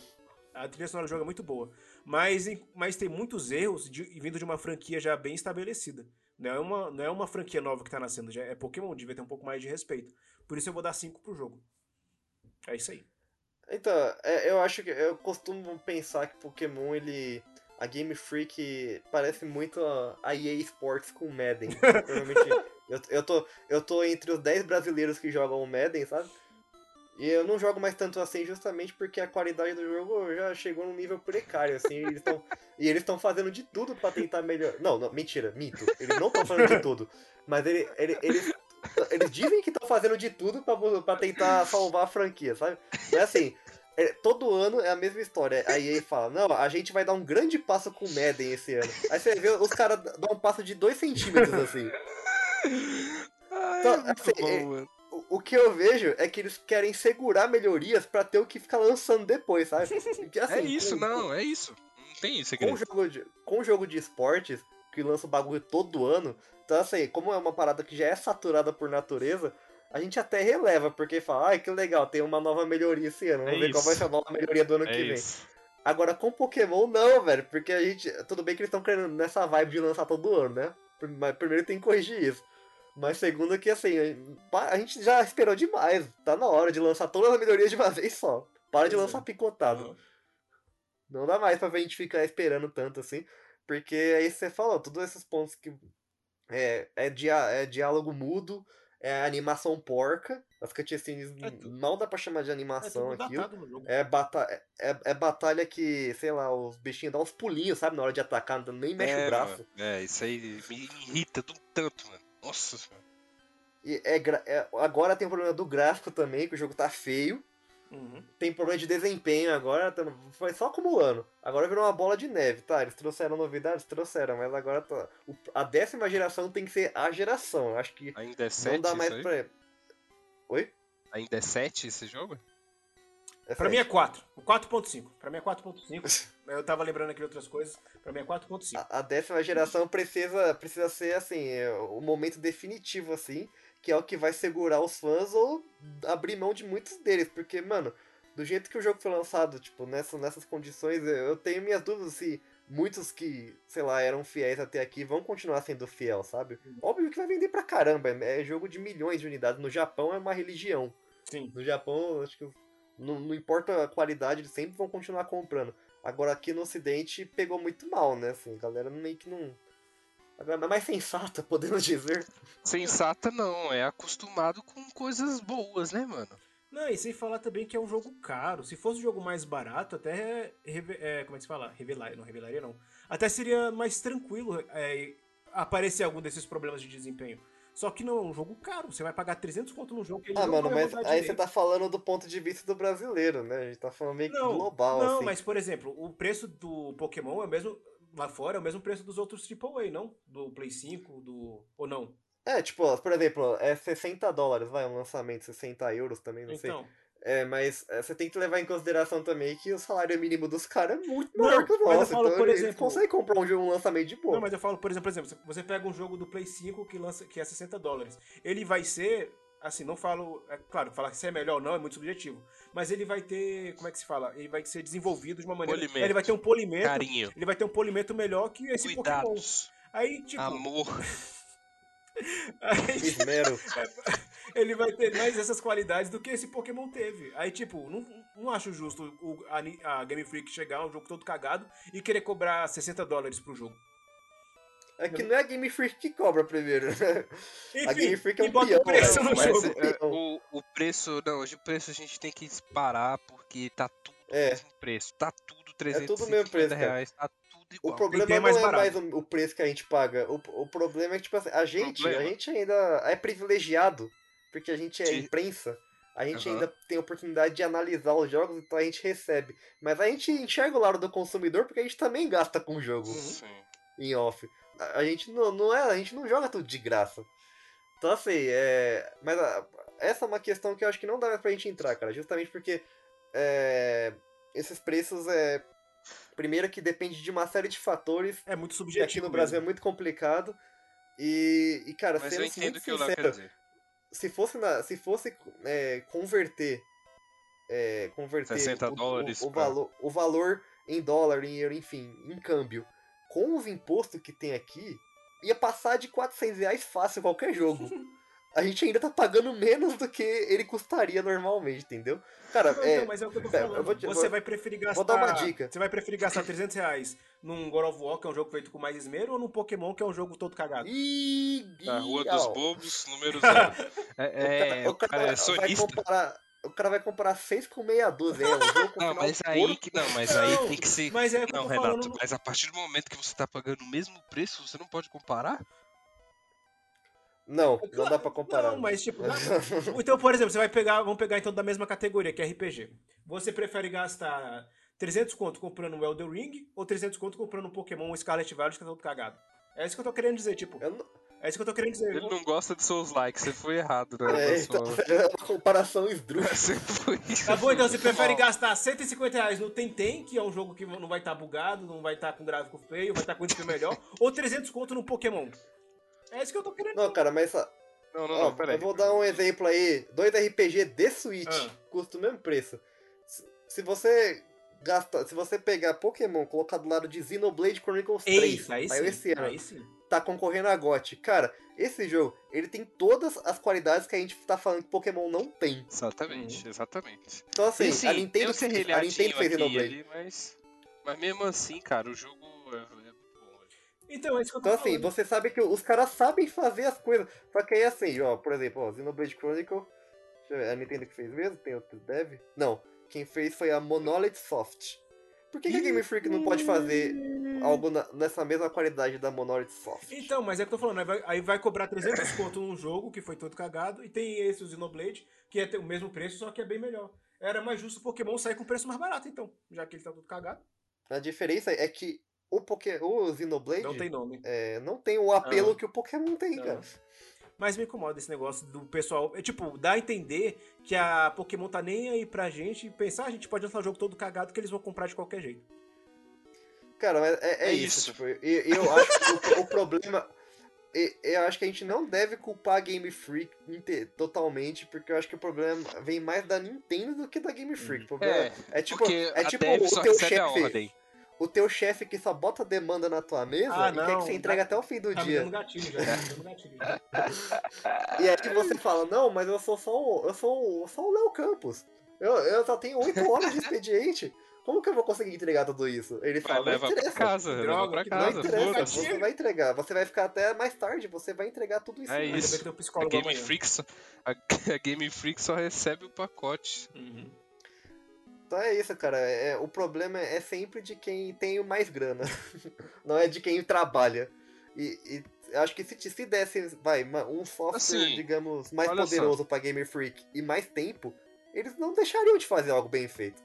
A trilha sonora do jogo é muito boa. Mas, mas tem muitos erros de, vindo de uma franquia já bem estabelecida. Não é, uma, não é uma franquia nova que tá nascendo, já é Pokémon, devia ter um pouco mais de respeito. Por isso eu vou dar 5 pro jogo. É isso aí. Então, é, eu acho que eu costumo pensar que Pokémon ele. A Game Freak parece muito a, EA Sports com o Madden. Provavelmente. Eu, eu, tô, eu tô entre os 10 brasileiros que jogam o Madden, sabe? E eu não jogo mais tanto assim justamente porque a qualidade do jogo já chegou num nível precário, assim, e eles tão, e eles estão fazendo de tudo pra tentar melhorar. Não, não, mentira, mito. Eles não estão fazendo de tudo. Mas ele, ele- eles, eles dizem que estão fazendo de tudo pra, pra tentar salvar a franquia, sabe? Mas assim, é, todo ano é a mesma história. A EA fala, não, a gente vai dar um grande passo com o Madden esse ano. Aí você vê os caras dão um passo de 2 centímetros, assim. Ah, Então, é assim, bom, é-. O, o que eu vejo é que eles querem segurar melhorias pra ter o que ficar lançando depois, sabe? Porque, assim, É isso, com- não, é isso. Não tem isso, Com jogo de, com o jogo de esportes, que lança o bagulho todo ano, então assim, como é uma parada que já é saturada por natureza, a gente até releva, porque fala, ai que legal, tem uma nova melhoria esse ano, vamos É ver qual vai isso. ser a nova melhoria do ano É que vem. isso. Agora com Pokémon não, velho, porque a gente. Tudo bem que eles estão querendo nessa vibe de lançar todo ano, né? Mas primeiro tem que corrigir isso. Mas segundo que assim, a gente já esperou demais. Tá na hora de lançar todas as melhorias de uma vez só. Para de Pois é. lançar picotado. Não dá mais pra a gente ficar esperando tanto assim. Porque aí você falou, todos esses pontos que. É, é, dia, é diálogo mudo, é animação porca. As cutscenes É não dá pra chamar de É animação aquilo. jogo. É, bata é, é batalha que, sei lá, os bichinhos dão uns pulinhos, sabe? Na hora de atacar, não- nem mexe é, o braço. mano. É, isso aí me irrita do tanto, mano. Nossa senhora. E é, gra- é- agora tem o problema do gráfico também, que o jogo tá feio. Uhum. Tem problema de desempenho agora, tá- foi só acumulando. Agora virou uma bola de neve, tá? Eles trouxeram novidades, trouxeram, mas agora tá. a décima geração tem que ser a geração. Eu acho que Ainda é não 7 dá mais pra. Oi? Ainda é 7 esse jogo? É Pra mim é sério. 4. 4.5. Pra mim é 4.5. Eu tava lembrando aqui outras coisas. Pra mim é 4.5. A, a décima geração precisa, precisa ser assim, é, o momento definitivo, assim, que é o que vai segurar os fãs ou abrir mão de muitos deles. Porque, mano, do jeito que o jogo foi lançado, tipo, nessa, nessas condições, eu eu tenho minhas dúvidas se muitos que, sei lá, eram fiéis até aqui vão continuar sendo fiel, sabe? Óbvio que vai vender pra caramba, é é jogo de milhões de unidades. No Japão é uma religião. Sim. No Japão, acho que não, não importa a qualidade, eles sempre vão continuar comprando. Agora aqui no ocidente pegou muito mal, né? Assim, a galera meio que não. É mais sensata, podemos dizer. Sensata não, é acostumado com coisas boas, né, mano? Não, e sem falar também que é um jogo caro. Se fosse um jogo mais barato, até. é, como é que se fala? Revelar, não revelaria não. Até seria mais tranquilo é, aparecer algum desses problemas de desempenho. Só que não é um jogo caro. Você vai pagar 300 conto num jogo que ele Ah, não mano, mas aí você tá falando do ponto de vista do brasileiro, né? A gente tá falando meio que Não, global, não, assim. mas por exemplo, o preço do Pokémon é o mesmo lá fora, é o mesmo preço dos outros AAA, não? Do Play 5, do ou não? É, tipo, por exemplo, é 60 dólares, vai, um lançamento, 60 euros também, não sei. Então, É, mas é, você tem que levar em consideração também que o salário mínimo dos caras é muito Não, maior que o mas eu nosso. falo, então por exemplo- conseguem comprar um, jogo- um lançamento de boa. não, mas eu falo, por exemplo, por exemplo, você pega um jogo do Play 5 que lança que é 60 dólares. Ele vai ser assim, não falo, é claro, falar que se é melhor ou não é muito subjetivo, mas ele vai ter, como é que se fala? Ele vai ser desenvolvido de uma maneira, Polimento. ele vai ter um polimento, Carinho, ele vai ter um polimento melhor que esse Pokémon. cuidados, Aí, tipo, amor. aí, Esmero. ele vai ter mais essas qualidades do que esse Pokémon teve. Aí, tipo, não, não acho justo o, a, a Game Freak chegar, um jogo todo cagado, e querer cobrar 60 dólares pro jogo. É que não é a Game Freak que cobra primeiro, né? A Game Freak é um peão, o preço né? no Mas jogo. é- é, o, o preço, não, hoje o preço a gente tem que parar porque tá tudo É. mesmo preço. Tá tudo 350 tudo mesmo preço, cara. reais, tá tudo O igual. problema ter não mais é barato. mais o, o preço que a gente paga. O, o problema é que, tipo assim, a gente, Problema. a gente ainda é privilegiado, porque a gente é Sim. imprensa. A gente Aham. ainda tem a oportunidade de analisar os jogos, então a gente recebe. Mas a gente enxerga o lado do consumidor porque a gente também gasta com o jogo Sim. em off. A, gente não, não é, a gente não joga tudo de graça. Então assim, é. Mas a- essa é uma questão que eu acho que não dá mais pra gente entrar, cara. Justamente porque é, esses preços é. Primeiro que depende de uma série de fatores É muito subjetivo. aqui no Brasil é mesmo. muito complicado. E, e cara, Mas sendo eu entendo muito que o Léo quer sincero, dizer. se fosse, na, se fosse é, converter, é, converter 60 o, dólares o, o pra- valor, o valor em dólar, em euro, enfim, em câmbio, com os impostos que tem aqui, ia passar de 400 reais fácil qualquer jogo. A gente ainda tá pagando menos do que ele custaria normalmente, entendeu? Cara, Não, é, então, mas é o que eu tô falando. eu vou te- você vou- vai preferir gastar. vou dar uma dica. Você vai preferir gastar 300 reais num God of War, que é um jogo feito com mais esmero, ou num Pokémon, que é um jogo todo cagado? Ih, Na Rua dos Bobos, número zero. É, é, o cara, é vai sonista. comparar. O cara vai comparar 6 com meia dúzia, é Não, mas aí que não, mas aí Não, tem que ser. Mas é Não, Renato, falando. mas a partir do momento que você tá pagando o mesmo preço, você não pode comparar? Não, não dá pra comparar. Não, mas tipo, dá- Então, por exemplo, você vai pegar, vamos pegar então da mesma categoria, que é RPG. Você prefere gastar 300 conto comprando um Elden Ring ou 300 conto comprando um Pokémon Scarlet Violet que é todo cagado? É isso que eu tô querendo dizer, tipo, Eu não- é isso que eu tô querendo dizer. Ele não gosta de seus likes, você foi errado, né? É, então, sua- é uma comparação esdrúxula. Você foi. Tá bom, então você prefere gastar 150 reais no Tentem, que é um jogo que não vai estar bugado, não vai estar com gráfico feio, vai estar com display melhor, ou 300 conto no Pokémon? É isso que eu tô querendo Não, cara, mas ó, Não, não, ó, não, peraí. eu vou dar um exemplo aí. Dois RPG de Switch, Ah. custa o mesmo preço. Se você gasta, se você pegar Pokémon, colocar do lado de Xenoblade Chronicles 3, Eita, aí saiu sim, esse ano, aí sim. tá concorrendo a GOT. Cara, esse jogo, ele tem todas as qualidades que a gente tá falando que Pokémon não tem. Exatamente, exatamente. Então assim, E, sim, a Nintendo, um fez- a Nintendo fez Xenoblade. ali, mas, mas mesmo assim, cara, o jogo é, é muito bom. velho. Então, é isso que eu tô Então assim, você sabe que os caras sabem fazer as coisas. Só que aí assim, ó, por exemplo, ó, Xenoblade Chronicle. deixa eu ver, É a Nintendo que fez mesmo? Tem outro dev? Não. Quem fez foi a Monolith Soft. Por que, que a Game Freak não pode fazer algo na- nessa mesma qualidade da Monolith Soft? Então, mas é que eu tô falando, aí vai, aí vai cobrar 300 conto num jogo que foi todo cagado, e tem esse, o Xenoblade, que é ter o mesmo preço, só que é bem melhor. Era mais justo o Pokémon sair com preço mais barato, então, já que ele tá todo cagado. A diferença é que o, Poké... o Xenoblade Não tem nome. é, não tem o apelo Ah. que o Pokémon tem, Não. cara. Mas me incomoda esse negócio do pessoal. É tipo, dá a entender que a Pokémon tá nem aí pra gente pensar, "Ah, a gente pode lançar o jogo todo cagado que eles vão comprar de qualquer jeito. Cara, mas é, é É isso. isso. Tipo, e- eu acho que o, o problema. e- Eu acho que a gente não deve culpar a Game Freak totalmente, porque eu acho que o problema vem mais da Nintendo do que da Game Freak. O problema É, é, tipo, é tipo o teu chefe. O teu chefe que só bota demanda na tua mesa Ah, e quer não, que você entregue tá- até o fim do Tá me dia. dando gatilho já. Tá me gatilho já. E aí você fala, não, mas eu sou só o, eu sou, só o Léo Campos. Eu, eu só tenho 8 horas de expediente. Como que eu vou conseguir entregar tudo isso? Ele Vai, fala, não leva pra interessa. casa, leva Droga, pra que Não casa, interessa, você vai entregar. Você vai ficar até mais tarde, você vai entregar tudo isso. É isso. tem um A psicólogo Game. Freak só, a, a Game Freak só recebe o pacote. Uhum. Então é isso, cara. É, o problema é sempre de quem tem mais grana. Não é de quem trabalha. E, e eu acho que se, se desse, vai, um software, Assim, digamos, mais olha só. poderoso pra Game Freak e mais tempo, eles não deixariam de fazer algo bem feito.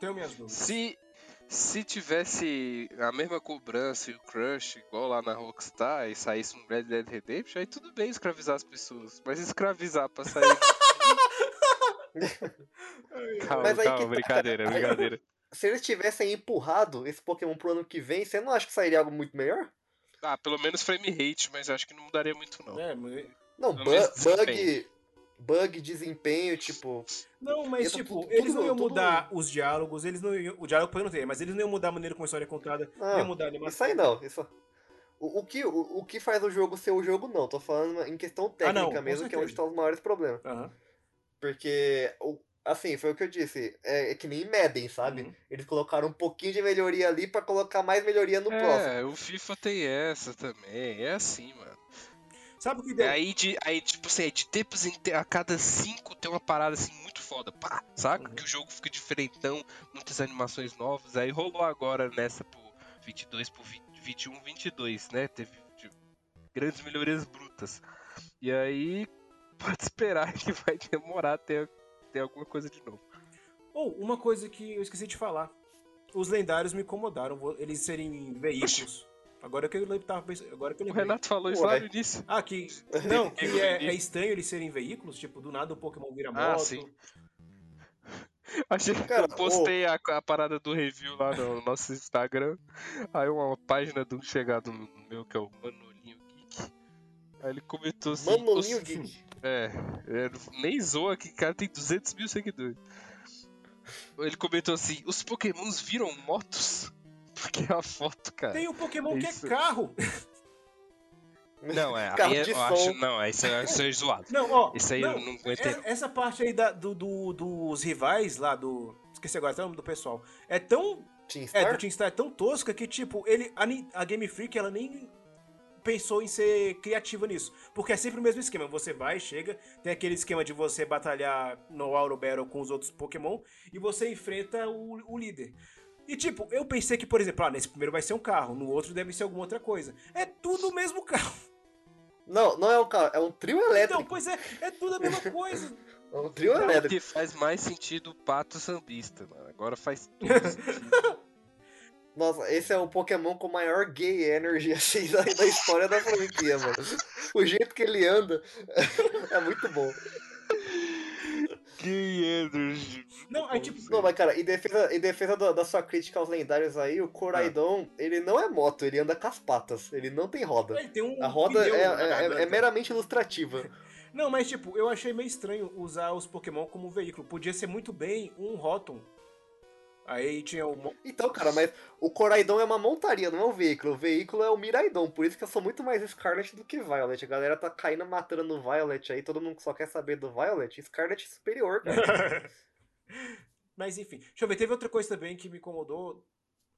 Tenho minhas dúvidas. Se, se tivesse a mesma cobrança e o crush, igual lá na Rockstar, e saísse um Red Dead Redemption, aí tudo bem escravizar as pessoas. Mas escravizar pra sair. calma, Mas aí calma, que tá, brincadeira, brincadeira. Se eles tivessem empurrado esse Pokémon pro ano que vem, você não acha que sairia algo muito melhor? Ah, pelo menos frame rate, mas eu acho que não mudaria muito, não. É, mas- Não, bu- bug, desempenho. bug, desempenho, tipo. Não, mas Entra tipo, tudo- eles não iam tudo- mudar os diálogos, eles não iam. O diálogo pode não ter, mas eles não iam mudar a maneira como a história é contada, não Ah, iam mudar a animação. Isso aí não. Isso... O, o que, o, o que faz o jogo ser o jogo, não. Tô falando em questão técnica Ah, não, mesmo, que é onde estão os maiores problemas. Aham. Porque, o- assim, foi o que eu disse. É, é que nem Madden, sabe? Uhum. Eles colocaram um pouquinho de melhoria ali pra colocar mais melhoria no próximo. É, o FIFA tem essa também. É assim, mano. Sabe o que É deu? aí, de, aí, tipo assim, de tempos em te- a cada cinco tem uma parada assim muito foda, pá, saca? Uhum. Que o jogo fica diferentão, muitas animações novas. Aí rolou agora nessa pro 22 pro 20, 21, 22, né? Teve tipo, grandes melhorias brutas. E aí, pode esperar que vai demorar até ter alguma coisa de novo. Ou, uma coisa que eu esqueci de falar. Os lendários me incomodaram, eles serem veículos. Agora que eu lembro, tava pensando, agora que eu O lembrei. Renato falou isso lá Ué. no início. Ah, que. Não, que é, é estranho eles serem veículos, tipo, do nada o Pokémon vira Ah, moto. sim. Achei que Cara, eu postei a, a parada do review lá no nosso Instagram. Aí uma página um chegado meu, que é o Geek. Aí ele comentou assim. Manolinho "Os- Geek. É, é, nem zoa que cara tem 200 mil seguidores. Ele comentou assim: os pokémons viram motos? Porque a foto, cara. Tem o Pokémon que é carro. Não, é. Carro aí de eu som. acho, não, é, isso, é, isso é zoado. Não, ó. Isso aí não, eu não aguentei. é- essa parte aí da- do, do- dos rivais lá do. Esqueci agora até o nome do pessoal. É tão. Team É, Star? do Team Star é tão tosca que, tipo, ele. A, a Game Freak, ela nem pensou em ser criativa nisso. Porque é sempre o mesmo esquema. Você vai, chega, tem aquele esquema de você batalhar no Auro Battle com os outros Pokémon e você enfrenta o, o líder. E tipo, eu pensei que, por exemplo, ah, nesse primeiro vai ser um carro, no outro deve ser alguma outra coisa. É tudo o mesmo carro. Não, não é um carro, é um trio elétrico. Então, pois é, é tudo a mesma coisa. É um trio elétrico. que faz mais sentido o pato sambista, mano. Agora faz todo sentido. Nossa, esse é o Pokémon com maior gay energy assim, da, da história da franquia, mano. O jeito que ele anda é muito bom. que energy. Não, aí tipo, Não, mas cara, em defesa, em defesa da, da sua crítica aos lendários aí, o Coraidon, ele não é moto, ele anda com as patas, ele não tem roda. ele tem um A roda é, na é- garganta. é meramente ilustrativa. Não, mas tipo, eu achei meio estranho usar os Pokémon como veículo. Podia ser muito bem um Rotom. Aí tinha o. Então, cara, mas o Coraidon é uma montaria, não é um veículo. O veículo é o Miraidon, por isso que eu sou muito mais Scarlet do que Violet. A galera tá caindo matando no Violet aí, todo mundo só quer saber do Violet. Scarlet é superior, cara. Mas enfim, deixa eu ver, teve outra coisa também que me incomodou.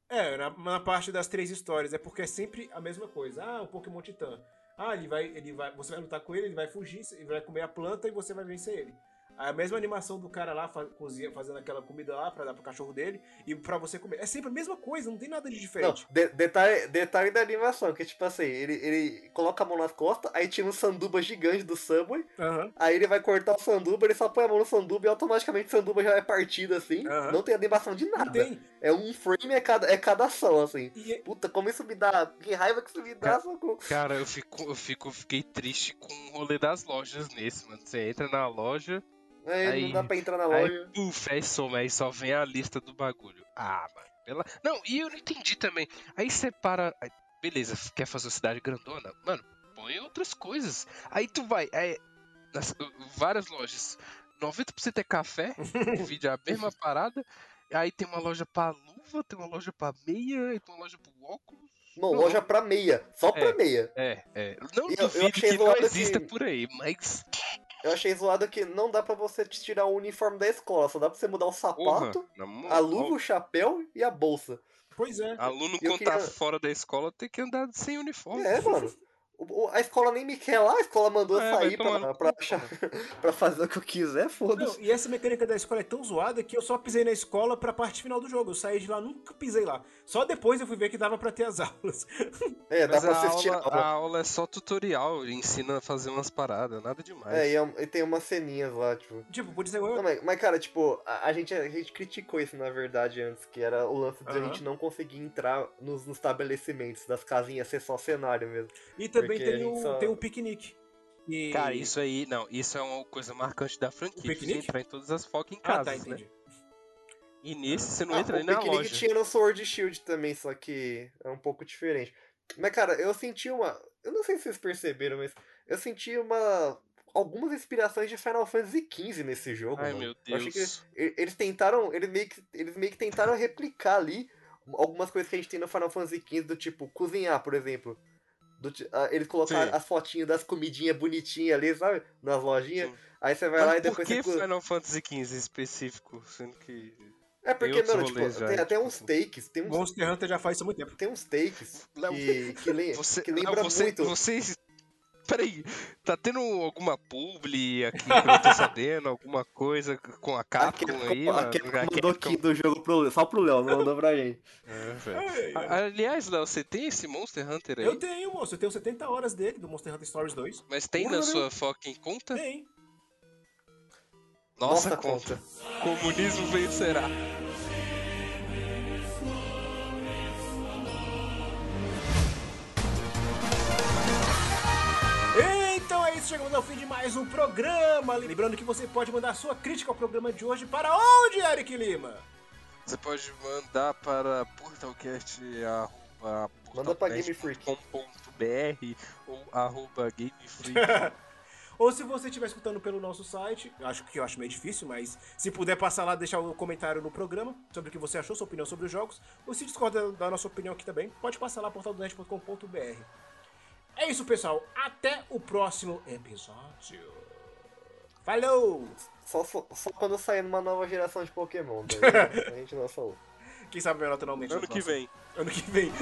É, na, na parte das três histórias, é porque é sempre a mesma coisa. Ah, o Pokémon Titã. Ah, ele vai, ele vai, você vai lutar com ele, ele vai fugir, ele vai comer a planta e você vai vencer ele. A mesma animação do cara lá cozinha, fazendo aquela comida lá pra dar pro cachorro dele e pra você comer. É sempre a mesma coisa, não tem nada de Não, diferente. de- detalhe, detalhe da animação, que tipo assim, ele, ele coloca a mão nas costas, aí tira um sanduba gigante do Subway, Aham. aí ele vai cortar o sanduba, ele só põe a mão no sanduba e automaticamente o sanduba já é partido assim, Aham. não tem animação de Não nada. tem. É um frame é cada, é cada ação, assim. E é- Puta, como isso me dá. Que raiva que isso me dá, socorro. Cara, eu fico, eu fico, fiquei triste com o rolê das lojas nesse, mano. Você entra na loja, Aí, Aí- não dá pra entrar na aí loja. puf, aí soma, aí só vem a lista do bagulho. Ah, mano. Pela... Não, e eu não entendi também. Aí separa. aí, Beleza, quer fazer uma cidade grandona? Mano, põe outras coisas. Aí tu vai. Aí, nas, várias lojas. 90% é café, vídeo a mesma parada. Aí tem uma loja pra luva, tem uma loja pra meia, tem uma loja pro óculos. Não, não. loja pra meia. Só pra É. meia. É, é. Não eu- duvido que não zoado exista que- por aí, mas. Eu achei zoado que não dá pra você tirar o uniforme da escola, só dá pra você mudar o sapato, a luva, o chapéu e a bolsa. Pois é. Aluno quando tá queria- fora da escola tem que andar sem uniforme. É, mano. A escola nem me quer lá, a escola mandou É, sair pra, pra, achar- pra fazer o que eu quiser, Não, foda-se. e essa mecânica da escola é tão zoada que eu só pisei na escola pra parte final do jogo. Eu saí de lá, nunca pisei lá. Só depois eu fui ver que dava pra ter as aulas. É, dá Mas pra a assistir aula, a aula. a aula é só tutorial, ensina a fazer umas paradas, nada demais. É, e, é- e tem umas ceninhas lá, tipo. tipo, por isso Não, eu... mas, mas, cara, tipo, a, a gente, a gente criticou isso na verdade antes, que era o lance de a gente não conseguir entrar nos, nos estabelecimentos das casinhas ser só cenário mesmo. E também a tem o, só- tem o piquenique. E... Cara, isso aí, não, isso é uma coisa marcante da franquia, você piquenique? entrar em todas as focas em Ah, tá, né? entendi. E nesse você não Ah, entra nem o na piquenique loja. tinha no Sword Shield também, só que é um pouco diferente. Mas, cara, eu senti uma. Eu não sei se vocês perceberam, mas eu senti uma. Algumas inspirações de Final Fantasy XV nesse jogo. Ai mano. meu Eu achei que Deus. eles, eles tentaram. Eles meio, que, eles meio que tentaram replicar ali algumas coisas que a gente tem no Final Fantasy XV, do tipo, cozinhar, por exemplo. Do ah, eles colocaram Sim. as fotinhas das comidinhas bonitinhas ali, sabe? Nas lojinhas. Sim. Aí você vai lá e Mas por depois que você. co- Final Fantasy XV específico, sendo que... É porque, mano, tipo, já, tem até tipo uns assim. takes. Tem uns Monster Hunter já faz isso há muito tempo. tem uns takes que, que, le- Você, que não, lembra você, muito. Vocês... Peraí, tá tendo alguma publi aqui que eu tô sabendo? Alguma coisa com a Capcom aí? A mandou Capcom? aqui do jogo pro, só pro Léo, não mandou pra gente. É, Aliás, Léo, você tem esse Monster Hunter aí? Eu tenho, moço. Eu tenho 70 horas dele, do Monster Hunter Stories 2. Mas tem na Porra, sua fucking conta? Tem. Nossa, Nossa conta. conta. Comunismo vencerá. Isso, chegamos ao fim de mais um programa. Lembrando que você pode mandar sua crítica ao programa de hoje para onde, Eric Lima? Você pode mandar para portalcast, arroba Manda pra Game Freak. portalcast.com.br ou arroba gamefreak. Ou se você estiver escutando pelo nosso site, acho que eu acho meio difícil, mas se puder passar lá, deixar um comentário no programa sobre o que você achou, sua opinião sobre os jogos, ou se discorda da nossa opinião aqui também, pode passar lá portaldonet.com.br. É isso, pessoal. Até o próximo episódio. Falou! Só, só, só quando sair uma nova geração de Pokémon. Daí a gente não falou. Quem sabe não aumenta ano no que vem. Ano que vem.